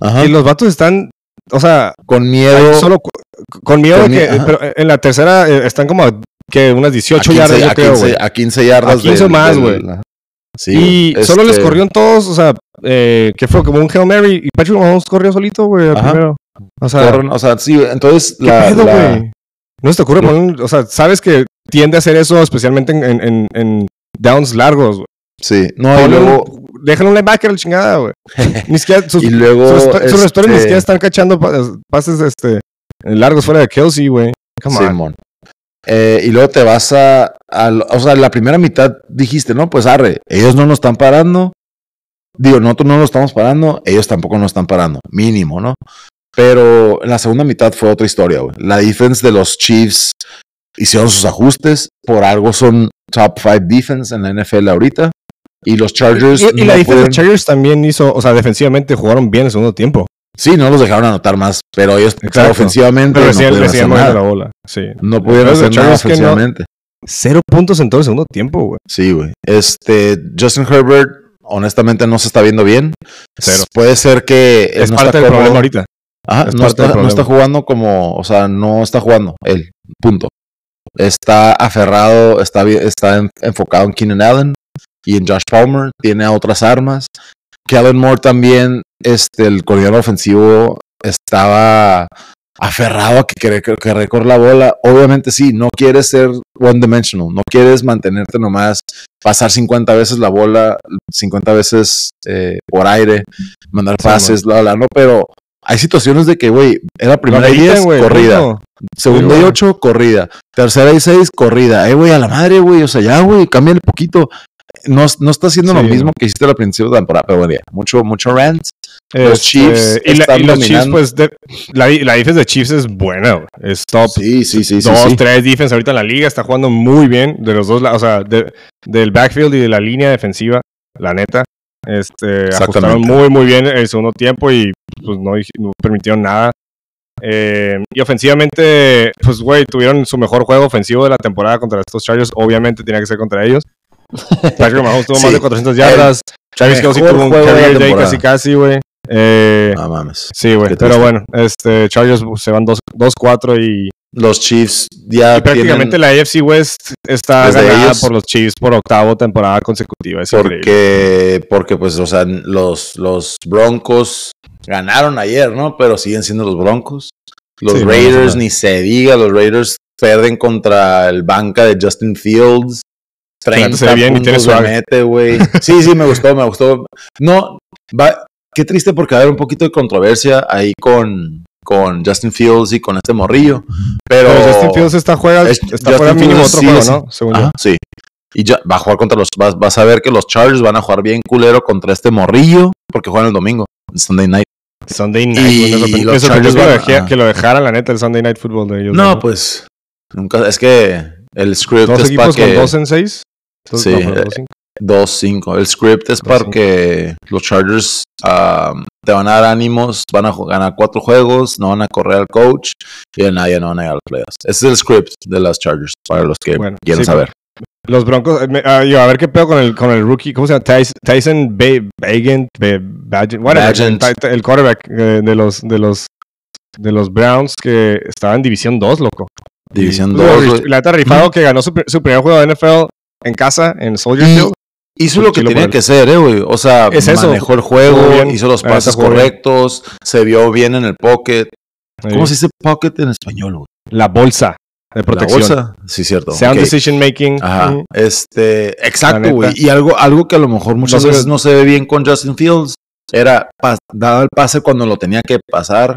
Ajá. Y los vatos están o sea, con miedo. solo con miedo Con de que, pero en la tercera eh, están como a, que unas a 18 15, yardas, yo a creo, 15 güey. a 15 yardas. A 15 del- más, güey. Sí, y solo les este, corrió en todos, o sea, eh, que fue como un Hail Mary y Patrick Mahomes corrió solito, güey, al primero. O sea, corren, o sea, sí, entonces ¿qué la, pedo, la-? No se te ocurre No. poner, un- o sea, sabes que tiende a hacer eso especialmente en, en, en- downs largos, güey. sí, no, y Ponle un- luego, Déjale un linebacker chingada, güey. Ni siquiera, sus, y luego, sus, sus este, receptores ni siquiera están cachando pa- pases este, largos fuera de Kelsey, güey. Come on. Eh, y luego te vas a, O sea, la primera mitad dijiste, no, pues arre, ellos no nos están parando. Digo, nosotros no nos estamos parando, ellos tampoco nos están parando. Mínimo, ¿no? Pero en la segunda mitad fue otra historia, güey. La defense de los Chiefs hicieron sus ajustes. Por algo son top 5 defense en la NFL ahorita. Y los Chargers. Y, y la defensa de los Chargers también hizo, o sea, defensivamente jugaron bien en el segundo tiempo. Sí, no los dejaron anotar más, pero ellos ofensivamente Pero no recién, pudieron hacer nada. la bola. Sí. No pudieron hacer nada que no- ofensivamente. Cero puntos en todo el segundo tiempo, güey. Sí, güey. Este, Justin Herbert, honestamente, no se está viendo bien. Cero. Puede ser que Es no parte del problema ahorita. Ajá, es no, está, no jugando como, o sea, no está jugando él. Punto. Está aferrado, está, está en- enfocado en Keenan Allen y en Josh Palmer. Tiene otras armas. Kellen Moore también, este, el coordinador ofensivo, estaba aferrado a que que, que recorre la bola. Obviamente sí, no quieres ser one dimensional, no quieres mantenerte nomás, pasar 50 veces la bola, 50 veces eh, por aire, mandar Sí, pases, bla, bla, no, pero hay situaciones de que, güey, era primera y Ameritan, 10, güey, corrida. Segunda Sí, y güey. 8, corrida. Tercera y 6, corrida. Eh, güey, a la madre, güey. O sea, ya, güey, cámbiale poquito. No, no está haciendo lo Sí. mismo que hiciste al principio de la temporada, pero bueno, ya, mucho, mucho rant. Los Este, Chiefs y, la- y los Chiefs, pues, de- la, la defensa de Chiefs es buena, güey. Es top Sí, sí, sí, sí. dos, sí. tres defense ahorita en la liga. Está jugando muy bien de los dos, la- o sea, de- del backfield y de la línea defensiva, la neta. Este, ajustaron muy, muy bien el segundo tiempo y pues no, permitieron nada. Eh, y ofensivamente, pues, güey, tuvieron su mejor juego ofensivo de la temporada contra estos Chargers. Obviamente tenía que ser contra ellos. Patrick Mahomes tuvo más de 400 yardas. Travis Kelsey tuvo un career day casi, casi, güey. Eh, mames. sí, güey. Pero bueno, este, Chargers se van 2-4 y Los Chiefs ya y prácticamente tienen, la AFC West está ganada ellos. por los Chiefs por octavo temporada consecutiva. Es increíble. porque, porque pues, o sea, los, los Broncos ganaron ayer, ¿no? Pero siguen siendo los Broncos. Los Sí, Raiders, no. ni se diga, los Raiders pierden contra el banca de Justin Fields. la neta 30 se ve bien puntos de mete, güey. Sí, sí, me gustó, me gustó. No, va, qué triste porque va a haber un poquito de controversia ahí con, con Justin Fields y con este morrillo. Pero, Pero Justin Fields está, juega, Es- está fuera mínimo otro sí juego, ¿no? Según yo. Sí. Y ya va a jugar contra los. Vas, vas a ver que los Chargers van a jugar bien culero contra este morrillo. Porque juegan el domingo, Sunday night. Sunday Night. Y los Chargers que, lo van- dejé- ajá. que lo dejaran, la neta, el Sunday Night Football de ellos. No, pues. Nunca. Es que el script Dos es para equipos con que. dos en seis. Sí, no, pero eh, dos, cinco. 2-5. El script es para que los Chargers um, te van a dar ánimos, van a ganar cuatro juegos, no van a correr al coach y nadie no van a llegar a los playoffs. Ese es el script de las Chargers, para los que Bueno, quieran sí, saber. Los Broncos, eh, me- ah, yo, a ver qué pedo con el, con el rookie, ¿cómo se llama? Tyson, Tyson Ba- Bagent, el, quarterback eh, de los, de los, de los Browns que estaba en División 2, loco. División Y, 2. pues, güey. La neta rifado que ganó su, pr- su primer juego de NFL en casa, en Soldier Field. Hizo lo que tenía que hacer, eh, güey. O sea, Es eso. manejó el juego, bien. hizo los La pases bien. correctos, se vio bien en el pocket. ¿Cómo se dice pocket en español, güey? La bolsa de ¿La protección. bolsa? Sí, cierto. Sound ok. decision making. Ajá. Mm. Este, La exacto, güey. Y algo, algo que a lo mejor muchas No veces ve- no se ve bien con Justin Fields era daba el pase cuando lo tenía que pasar,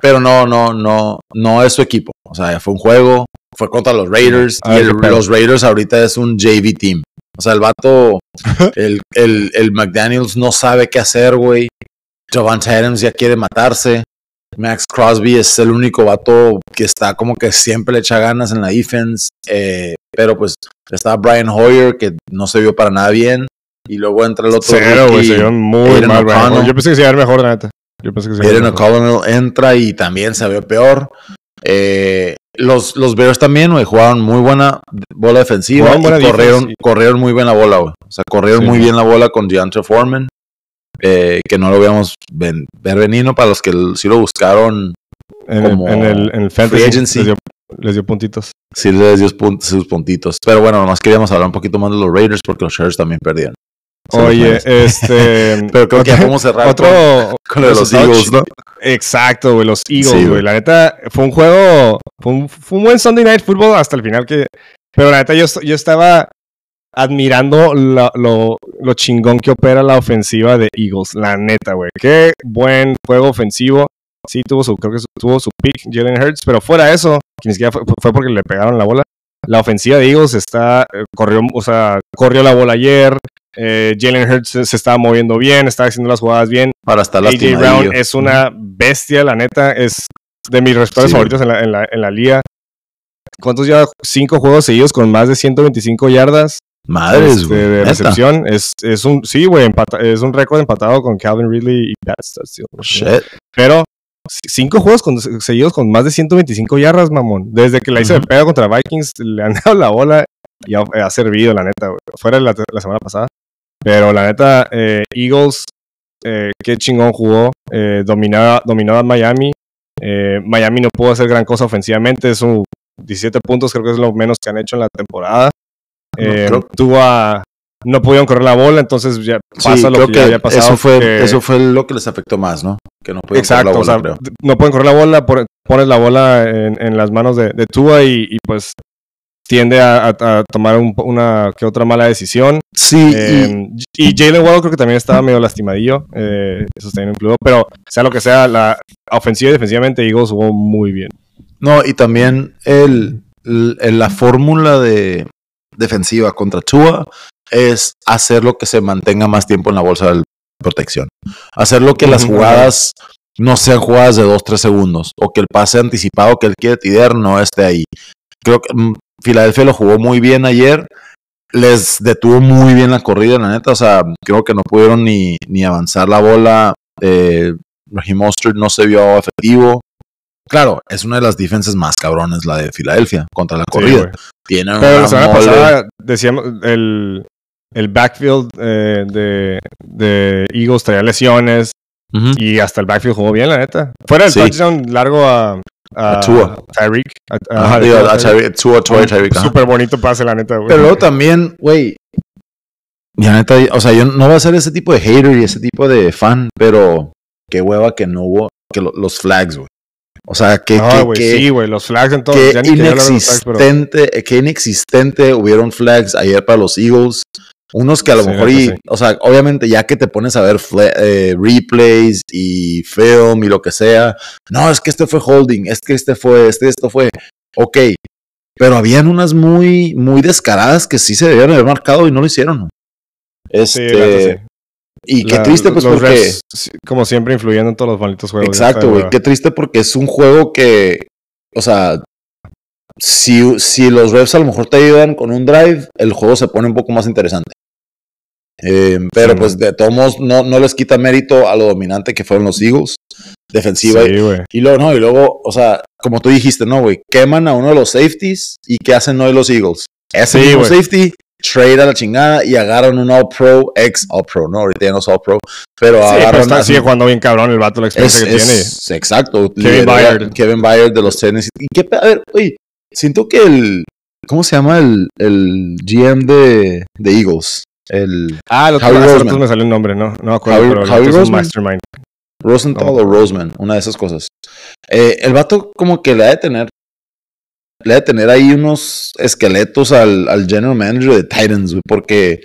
pero no, no, no, no es su equipo. O sea, fue un juego, fue contra los Raiders y el- los Raiders ahorita es un JV team. O sea, el vato, el, el, el McDaniels no sabe qué hacer, güey. Javante Adams ya quiere matarse. Max Crosby es el único vato que está como que siempre le echa ganas en la defense. eh, pero pues está Brian Hoyer que no se vio para nada bien. Y luego entra el otro. Cero, güey. Se vio muy Aiden mal, Brian. O'Connell. Yo pensé que se iba a ver mejor, neta. Yo pensé que se iba a ver Aiden mejor. O'Connell entra y también se vio peor. Eh, los, los Bears también, güey, jugaron muy buena bola defensiva y buena corrieron, corrieron muy bien la bola, güey. O sea, corrieron Sí, muy bien la bola con DeAndre Foreman. eh, que no lo veíamos ven- ver venir. Para los que sí lo buscaron, En, Como el, en, el, en el free agency. les dio, les dio puntitos. sí les dio pun- sus puntitos. Pero bueno, nomás queríamos hablar un poquito más de los Raiders porque los Sharks también perdían. Oye, este... Pero creo que ya podemos cerrar otro con, con lo de los Eagles, ¿no? Exacto, güey, los Eagles, Sí, güey. La neta, fue un juego, fue un, fue un buen Sunday Night Football hasta el final que... Pero la neta, yo, yo estaba admirando lo, lo chingón que opera la ofensiva de Eagles, la neta, güey. Qué buen juego ofensivo. Sí, tuvo su, creo que su- tuvo su pick Jalen Hurts, pero fuera de eso, que ni siquiera fue, fue porque le pegaron la bola. La ofensiva de Eagles está, eh, corrió, o sea, corrió la bola ayer. Eh, Jalen Hurts se, se estaba moviendo bien, estaba haciendo las jugadas bien. Para estar AJ. Brown es una bestia, la neta, es de mis receptores Sí, favoritos en la, en, la, en la liga. ¿Cuántos lleva? Cinco juegos seguidos con más de 125 yardas Madres, este, güey. de recepción. Es, es un, sí, güey, es un récord empatado con Calvin Ridley y Pat. Shit. Pero cinco juegos con- seguidos con más de 125 yardas, mamón. Desde que la hizo de Ujú. pedo contra Vikings, le han dado la bola y ha, ha servido, la neta, güey. Fuera la, la semana pasada. Pero la neta, eh, Eagles, eh, qué chingón jugó. Eh, dominaba, dominaba Miami. Eh, Miami no pudo hacer gran cosa ofensivamente. Es un 17 puntos, creo que es lo menos que han hecho en la temporada. No, Eh, tuvo a- no pudieron correr la bola, entonces ya pasa Sí, lo que, que, ya había pasado. eso, fue, que- eso fue lo que les afectó más, ¿no? Que no pudieron correr Exacto, la o bola, sea, creo. no pueden correr la bola, pones la bola en, en las manos de, de Tua y, y, pues tiende a, a- a tomar un- una que otra mala decisión. Sí, y- Eh, y Jalen Waddle creo que también estaba medio lastimadillo, eh, eso también incluido, pero sea lo que sea, la ofensiva y defensivamente Eagles jugó muy bien. No, y también el, el- la fórmula de defensiva contra Tua es hacer lo que se mantenga más tiempo en la bolsa de protección. Hacer lo que las jugadas no sean jugadas de 2-3 segundos o que el pase anticipado que él quiere tirar no esté ahí. Creo que mm, Filadelfia lo jugó muy bien ayer. Les detuvo muy bien la corrida, la neta. O sea, creo que no pudieron ni, ni avanzar la bola. Eh, Raheem Mostert no se vio efectivo. Claro, es una de las defensas más cabrones la de Filadelfia contra la Sí, corrida. Tienen pero la semana pasada decíamos, el, el backfield eh, de, de Eagles traía lesiones y hasta el backfield jugó bien, la neta. Fuera el Sí. touchdown largo a, A Tua. Tyreek. a- Tua, Tyreek. Súper bonito pase, la neta, güey. Pero luego también, güey. La neta, o sea, yo no voy a ser ese tipo de hater y ese tipo de fan, pero qué hueva que no hubo que lo- los flags, güey. O sea, que, No, que, güey, que- sí, güey, los flags en todo. que ya ni quería hablar de los flags, pero- inexistente, que inexistente hubieron flags ayer para los Eagles. Unos que a lo Sí, mejor, y, o sea, obviamente ya que te pones a ver eh, replays y film y lo que sea, no, es que este fue holding, es que este fue, este, esto fue, ok, pero habían unas muy, muy descaradas que sí se debían haber marcado y no lo hicieron. Este, sí. Y qué La- triste, pues, porque... refs, como siempre, influyendo en todos los malditos juegos. Exacto, güey. Qué triste porque es un juego que, o sea, si, si los refs a lo mejor te ayudan con un drive, el juego se pone un poco más interesante. Eh, pero Sí, pues de todos modos no, no les quita mérito a lo dominante que fueron los Eagles. Defensiva. Sí, güey. Y luego, no, y luego, o sea, como tú dijiste, no, güey, queman a uno de los safeties y ¿qué hacen hoy los Eagles? Ese Sí, mismo güey. safety, trade a la chingada y agarran un All Pro, ex All Pro, no, ahorita ya no es All Pro, pero Sí, pero agarran está, a- sigue jugando bien cabrón el vato, la es, experiencia que es- tiene. exacto. Kevin Byard. Kevin Byard de los Tennessee. ¿Y qué, a ver, oye, siento que el, ¿cómo se llama el, el GM de, de Eagles? El Ah, rato Roseman. me salió el nombre, ¿no? No acuerdo, Howie- pero es un mastermind. Rosenthal No. o Roseman, una de esas cosas. Eh, el vato como que le ha de tener, le ha de tener ahí unos esqueletos al, al general manager de Titans, güey, porque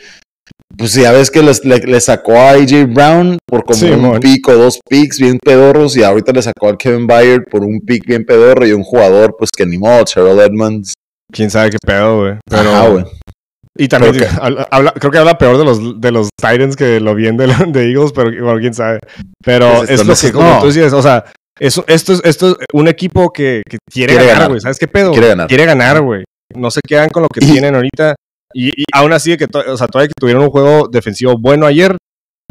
pues ya ves que les- le, le sacó a AJ Brown por como Sí, un mon. pick o dos picks bien pedorros y ahorita le sacó al Kevin Byard por un pick bien pedorro y un jugador pues que ni modo, Terrell Edmonds. Quién sabe qué pedo, güey. Pero, Ajá, güey. Y también que- habla- habla- creo que habla peor de los, de los Titans que lo bien de, de Eagles, pero bueno, quién sabe. Pero es están lo que, como no. tú decías, o sea, eso, esto, es, esto es un equipo que, que quiere, Quiere ganar, güey. ¿Sabes qué pedo? Quiere ganar. Quiere ganar, güey. No se quedan con lo que Y- tienen ahorita. Y, y aún así, que to- o sea, todavía que tuvieron un juego defensivo bueno ayer,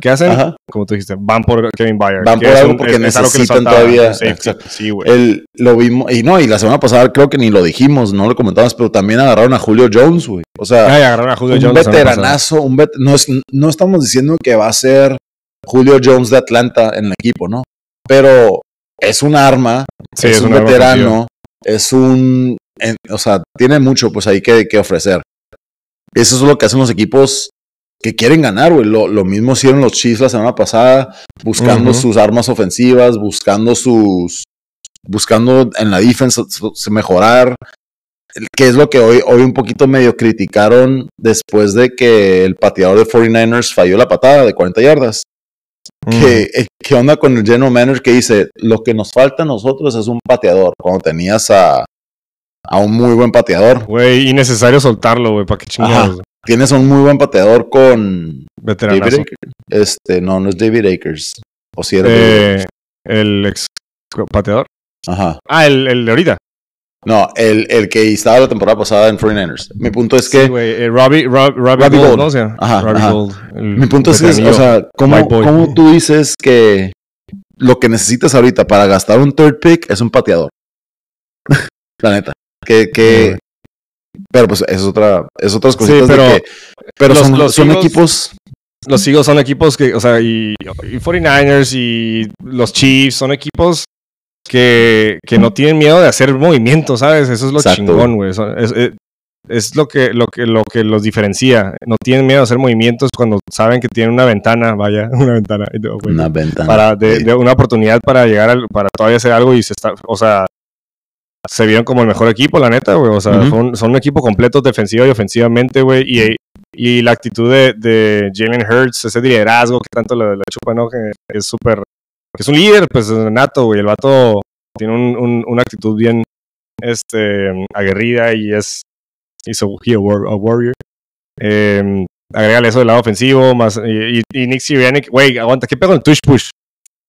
¿qué hacen? Ajá. Como tú dijiste, van por Kevin Byard. Van por es algo un- porque es- es algo necesitan todavía- un exacto. Sí, güey. El, lo vimos, y no, y la semana pasada creo que ni lo dijimos, no lo comentamos, pero también agarraron a Julio Jones, güey. O sea, Ay, agarraron a Julio un Jones veteranazo, un vet- no, es- no estamos diciendo que va a ser Julio Jones de Atlanta en el equipo, ¿no? Pero es un arma, Sí, es, un arma veterano, es un, en- o sea, tiene mucho pues ahí que, que ofrecer. Eso es lo que hacen los equipos que quieren ganar, güey. Lo, lo mismo hicieron los Chiefs la semana pasada, buscando sus armas ofensivas, buscando sus, buscando en la defensa mejorar. Que es lo que hoy, hoy un poquito medio criticaron después de que el pateador de 49ers falló la patada de 40 yardas. ¿Qué, eh, ¿Qué onda con el general manager que dice, lo que nos falta a nosotros es un pateador? Cuando tenías a, a un muy buen pateador. Güey, innecesario soltarlo, güey, para que chingados. Tienes un muy buen pateador con David. Akers. Este, no, no es David Akers. O si era Eh, el ex pateador. Ajá. Ah, el, el de ahorita. No, el, el que estaba la temporada pasada en 49ers. Mi punto es que Sí, eh, Robbie, Rob- Robbie, Robbie Gold, Gold. ¿no? O sea, Ajá, Robbie ajá. Gold. el Mi punto es, que, o sea, ¿cómo, cómo tú dices que lo que necesitas ahorita para gastar un third pick es un pateador? La neta. Que, que. Pero pues es otra, es otras Sí, cositas pero de que, pero los- son, los son Eagles- equipos, los Eagles son equipos que, o sea, y, y 49ers y los Chiefs son equipos que, que no tienen miedo de hacer movimientos, ¿sabes? Eso es lo Exacto. chingón, güey. Es, es- es lo que, lo que, lo que los diferencia. No tienen miedo de hacer movimientos cuando saben que tienen una ventana, vaya, una ventana. güey, una ventana. para de, Sí. de una oportunidad para llegar al, para todavía hacer algo y se está, o sea, se vieron como el mejor equipo, la neta, güey. O sea, son, son un equipo completo defensiva y ofensivamente, güey. Y, y la actitud de, de Jalen Hurts, ese liderazgo que tanto le, le chupa, ¿no? Que es súper, que es un líder, pues nato, güey. El vato tiene un, un- una actitud bien, este, aguerrida y es, hizo a, war- a warrior. Eh, agrégale eso del lado ofensivo, más, y, y, y Nick Sirianni, güey, aguanta, ¿qué pego el touch push?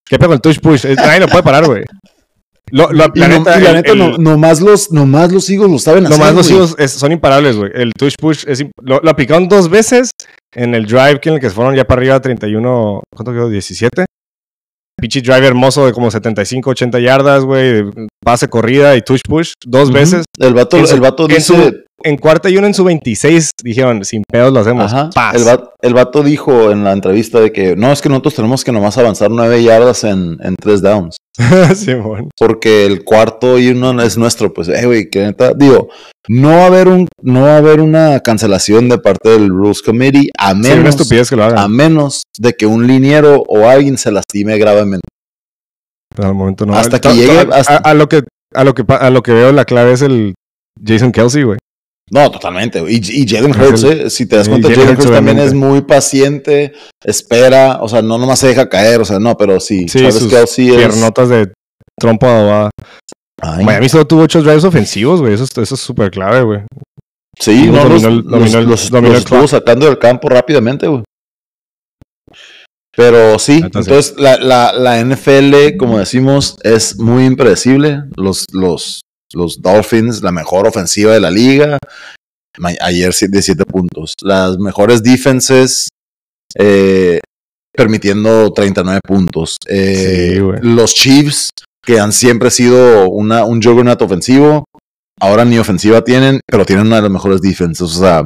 ¿Qué pego el touch push? Nadie lo puede parar, güey. Lo, lo- Y la no- neta, y la el- neta, el- no, nomás los, nomás los Eagles lo saben hacer. nomás los es- son imparables, güey. El touch push es lo, lo aplicaron dos veces en el drive que en el que se fueron ya para arriba 31, ¿cuánto quedó? 17. Pinche drive hermoso de como 75, 80 yardas, güey. Pase corrida y touch push dos veces. El vato, el vato dice, su- En cuarta y uno en su 26 dijeron, sin pedos lo hacemos. Ajá. Paz. El, vato, el vato dijo en la entrevista de que no, es que nosotros tenemos que nomás avanzar nueve yardas en, en tres downs. Simón. Porque el cuarto y uno es nuestro, pues, eh, güey, que neta, digo, no va a haber un, no va a haber una cancelación de parte del Rules Committee a Sí, una menos, estupidez que lo hagan. a menos de que un liniero o alguien se lastime gravemente. Pero al momento no. Hasta que llegue- A, hasta- a lo que, a, lo que, a lo que veo, la clave es el Jason Kelsey, güey. No, totalmente. Y, y Jalen Hurts, eh, si te das cuenta, Jalen Jalen Hurts también es muy paciente, espera, o sea, no nomás se deja caer, o sea, no, pero sí, Sí, Travis sus Kelce es... Piernotas de trompo adobada. Ay, Miami solo tuvo ocho drives ofensivos, güey. Eso, es- eso es súper clave, güey. sí, no, los, dominó los- dominó estuvo sacando del campo rápidamente, güey. Pero sí. entonces la, la, la NFL, como decimos, es muy impredecible. Los, los, los Dolphins, la mejor ofensiva de la liga. Ayer de 7 puntos. Las mejores defenses eh, permitiendo 39 puntos. Eh, Sí, los Chiefs, que han siempre sido una, un juggernaut ofensivo, ahora ni ofensiva tienen, pero tienen una de las mejores defenses. O sea,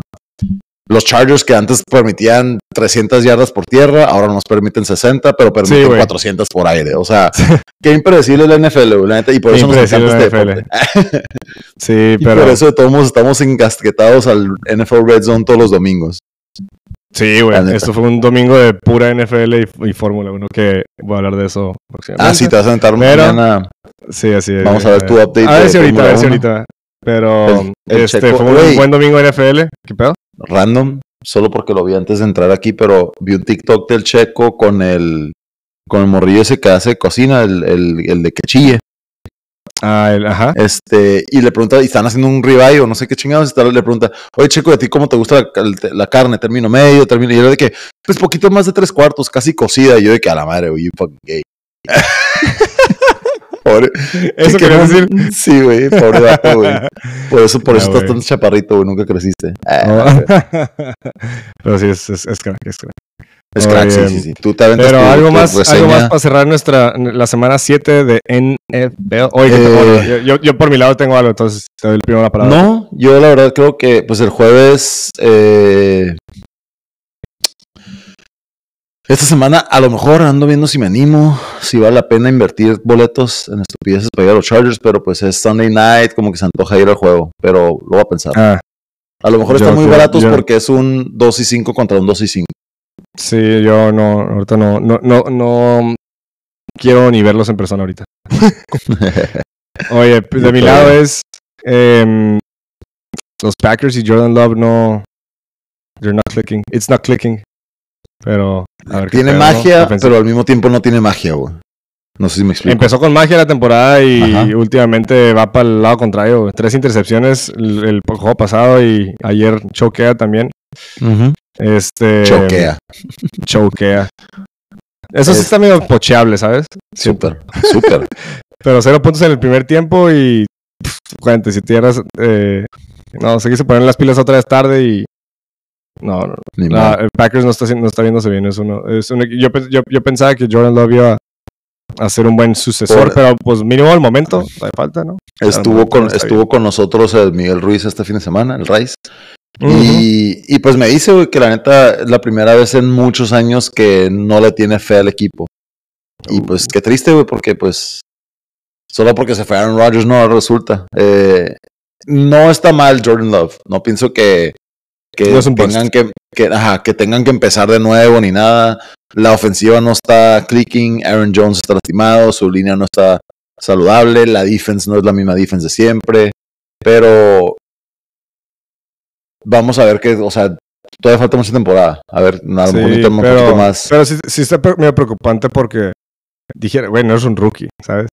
los Chargers que antes permitían 300 yardas por tierra, ahora nos permiten 60, pero permiten güey. 400 por aire. O sea, qué impredecible es la NFL, la neta, y por Qué eso nos encanta este la deporte. Sí, Y pero. por eso de todos estamos encasquetados al NFL Red Zone todos los domingos. Sí, güey. Esto fue un domingo de pura NFL y, y Fórmula 1 que voy a hablar de eso próximamente. Ah, sí, te vas a sentar mañana. Sí, así es. Vamos a ver tu update A ver si ahorita, a ver si 1. ahorita. Pero El- el este checo- fue un buen domingo de NFL. ¿Qué pedo? Random, solo porque lo vi antes de entrar aquí, pero vi un TikTok del checo con el con el morrillo ese que hace cocina, el, el, el de que chille. Ah, el, ajá. Este, y le pregunta, y están haciendo un ribeye o no sé qué chingados, y le pregunta, oye checo, ¿de ti cómo te gusta la carne? ¿Termino medio? ¿Termino? Y yo de que, pues poquito más de tres cuartos, casi cocida. Y yo de que a la madre, güey, you fucking gay. Pobre- Eso que quería decir. Sí, güey, pobre vato, güey. Por eso, por eso estás tan chaparrito, güey, nunca creciste. Ah, Pero sí, es, es, es crack, es crack. es crack, sí, sí, sí. Tú te aventas Pero tu- algo más, algo más para cerrar nuestra la semana 7 de NFL. Oye, ¿qué te- Eh. yo, yo, yo por mi lado tengo algo, entonces te doy primero la palabra. No, yo la verdad creo que pues el jueves eh, Esta semana a lo mejor ando viendo si me animo, si vale la pena invertir boletos en estupideces para ir a los Chargers, pero pues es Sunday night, como que se antoja ir al juego, pero lo voy a pensar. Ah, A lo mejor están muy creo- baratos yo- porque es un 2 y 5 contra un 2 y 5. sí, yo no, ahorita no, no, no, no quiero ni verlos en persona ahorita. Oye, de mi creo. lado es em, los Packers y Jordan Love no, they're not clicking, it's not clicking. Pero a ver qué tiene magia, Ofensivo. pero al mismo tiempo no tiene magia, güey. No sé si me explico. Empezó con magia la temporada y Ajá. últimamente va para el lado contrario. Tres intercepciones el, el juego pasado y ayer choquea también. Este, Choquea. Choquea. Eso sí Es- está medio pocheable, ¿sabes? Súper, súper. Pero cero puntos en el primer tiempo y pff, 47 yardas. Eh, no, se ponen las pilas otra vez tarde y. No, no, Ni no, el Packers no está, no está viéndose bien. Es uno, es un equi- yo, yo, yo pensaba que Jordan Love iba a ser un buen sucesor, Por- pero pues mínimo al momento, hay falta, ¿no? Estuvo con, estuvo con nosotros el Miguel Ruiz este fin de semana, el Rice. Y, y pues me dice, güey, que la neta es la primera vez en muchos años que no le tiene fe al equipo. Y pues qué triste, güey, porque pues solo porque se fue Aaron Rodgers no resulta. Eh, no está mal Jordan Love. No pienso que, que No tengan que, que, ajá, que tengan que empezar de nuevo ni nada. La ofensiva no está clicking, Aaron Jones está lastimado, su línea no está saludable, la defense no es la misma defense de siempre. Pero vamos a ver que, o sea, todavía falta mucha temporada. A ver, a lo mejor Sí, un pero, poquito más. pero sí, sí está medio preocupante porque dijera, güey, no es un rookie, ¿sabes?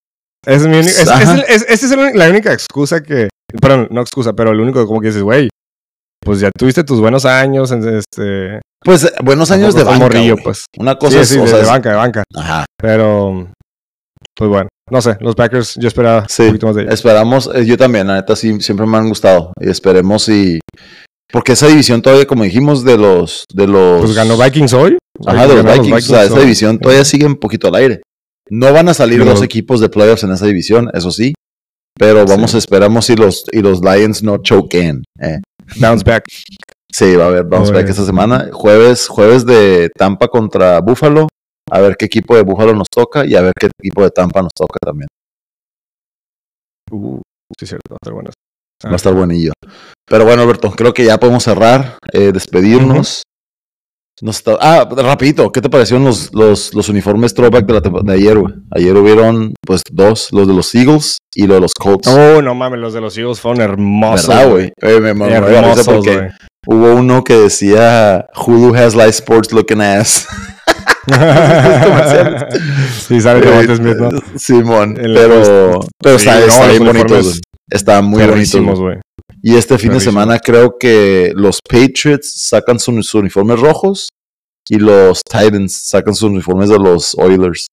Es mi es- es es- esa es el- la única excusa que, perdón, no excusa, pero lo único como que dices, güey, pues ya tuviste tus buenos años, en este, Pues eh, buenos años de banca, morrillo, pues. Una cosa Sí, es, sí, o de, sea, de es- banca, de banca, ajá, pero, pues bueno, no sé, los Packers, yo esperaba Sí, un poquito más de ellos. esperamos, eh, yo también, la neta sí, siempre me han gustado y esperemos y porque esa división todavía, como dijimos, de los, de los, Pues ganó Vikings hoy. ajá, de los Vikings, o sea, esa división todavía sigue un poquito al aire. No van a salir dos equipos de playoffs en esa división, eso sí, pero vamos, Sí. esperamos si los, y los Lions no choquen. Eh. Bounce back. Sí, va a haber, Oye. que esta semana, jueves, jueves de Tampa contra Buffalo, a ver qué equipo de Buffalo nos toca y a ver qué equipo de Tampa nos toca también. Uh, sí, cierto, va a estar bueno. Va a estar buenillo. Pero bueno, Alberto, creo que ya podemos cerrar, eh, despedirnos. Nos está- Ah, rapidito, ¿qué te parecieron los, los, los uniformes throwback de, la de ayer, güey? Ayer hubieron, pues, dos, los de los Eagles y los de los Colts. Oh, no mames, los de los Eagles fueron hermosos. ¿Verdad, güey? Eh, me Hermosos, porque hubo uno que decía Hulu has live sports looking ass. sí, sale Devonta Smith, ¿no? Simón, pero, pero Sí, está, no, está bien bonito. Está muy. Perrísimos, güey. Y este fin de semana creo que los Patriots sacan sus, uniformes rojos y los Titans sacan sus uniformes de los Oilers.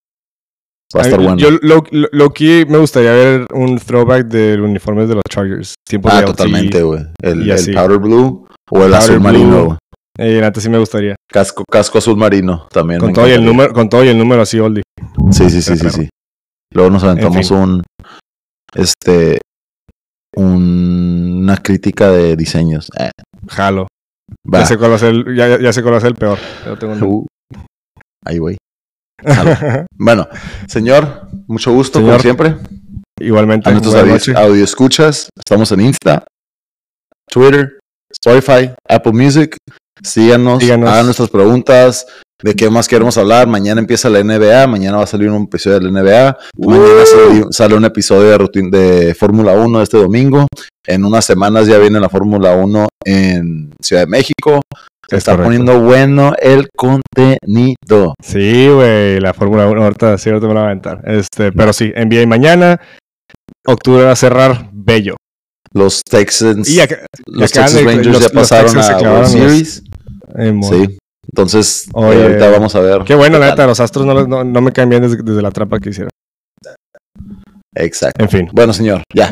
Va a estar bueno. Yo, lo, lo, lo que me gustaría ver un throwback del uniforme de los Chargers. Tiempo ah, de totalmente, güey. El, el powder blue o el Powder azul blue. marino. güey. Eh, antes sí me gustaría. Casco, casco azul marino también. Con todo, y el número, con todo y el número así, oldie. Sí, sí, sí, sí, sí. Luego nos aventamos fin. un, este, un- una crítica de diseños. Eh, Jalo. va. Ya sé cuál va a ser el, ya, ya- ya sé cuál va a ser el peor. Tengo un- Uh, ahí, güey. Jalo. Bueno, señor, mucho gusto, como siempre. Igualmente. A nuestros audio escuchas, estamos en Insta, Twitter, Spotify, Apple Music. Síganos, Síganos. hagan nuestras preguntas de qué más queremos hablar. Mañana empieza la NBA, mañana va a salir un episodio de la NBA. Mañana sale, sale un episodio de, de Fórmula 1 este domingo. En unas semanas ya viene la Fórmula 1 en Ciudad de México. Se Es está correcto. poniendo bueno el contenido. Sí, güey, la Fórmula 1 ahorita sí, ahorita me la voy a aventar. Este, pero sí, NBA mañana. Octubre va a cerrar bello. Los Texans, Y acá, los Texas de- Rangers los- ya pasaron a World los- Series. eh, Sí. Entonces, eh, ahorita vamos a ver. Qué bueno, la neta, los astros no, no, no me cambian desde, desde la trampa que hicieron. Exacto. En fin. Bueno, señor, ya.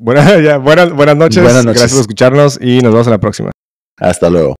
Bueno, ya, buenas, buenas noches. Buenas noches. Gracias por escucharnos y nos vemos en la próxima. Hasta luego.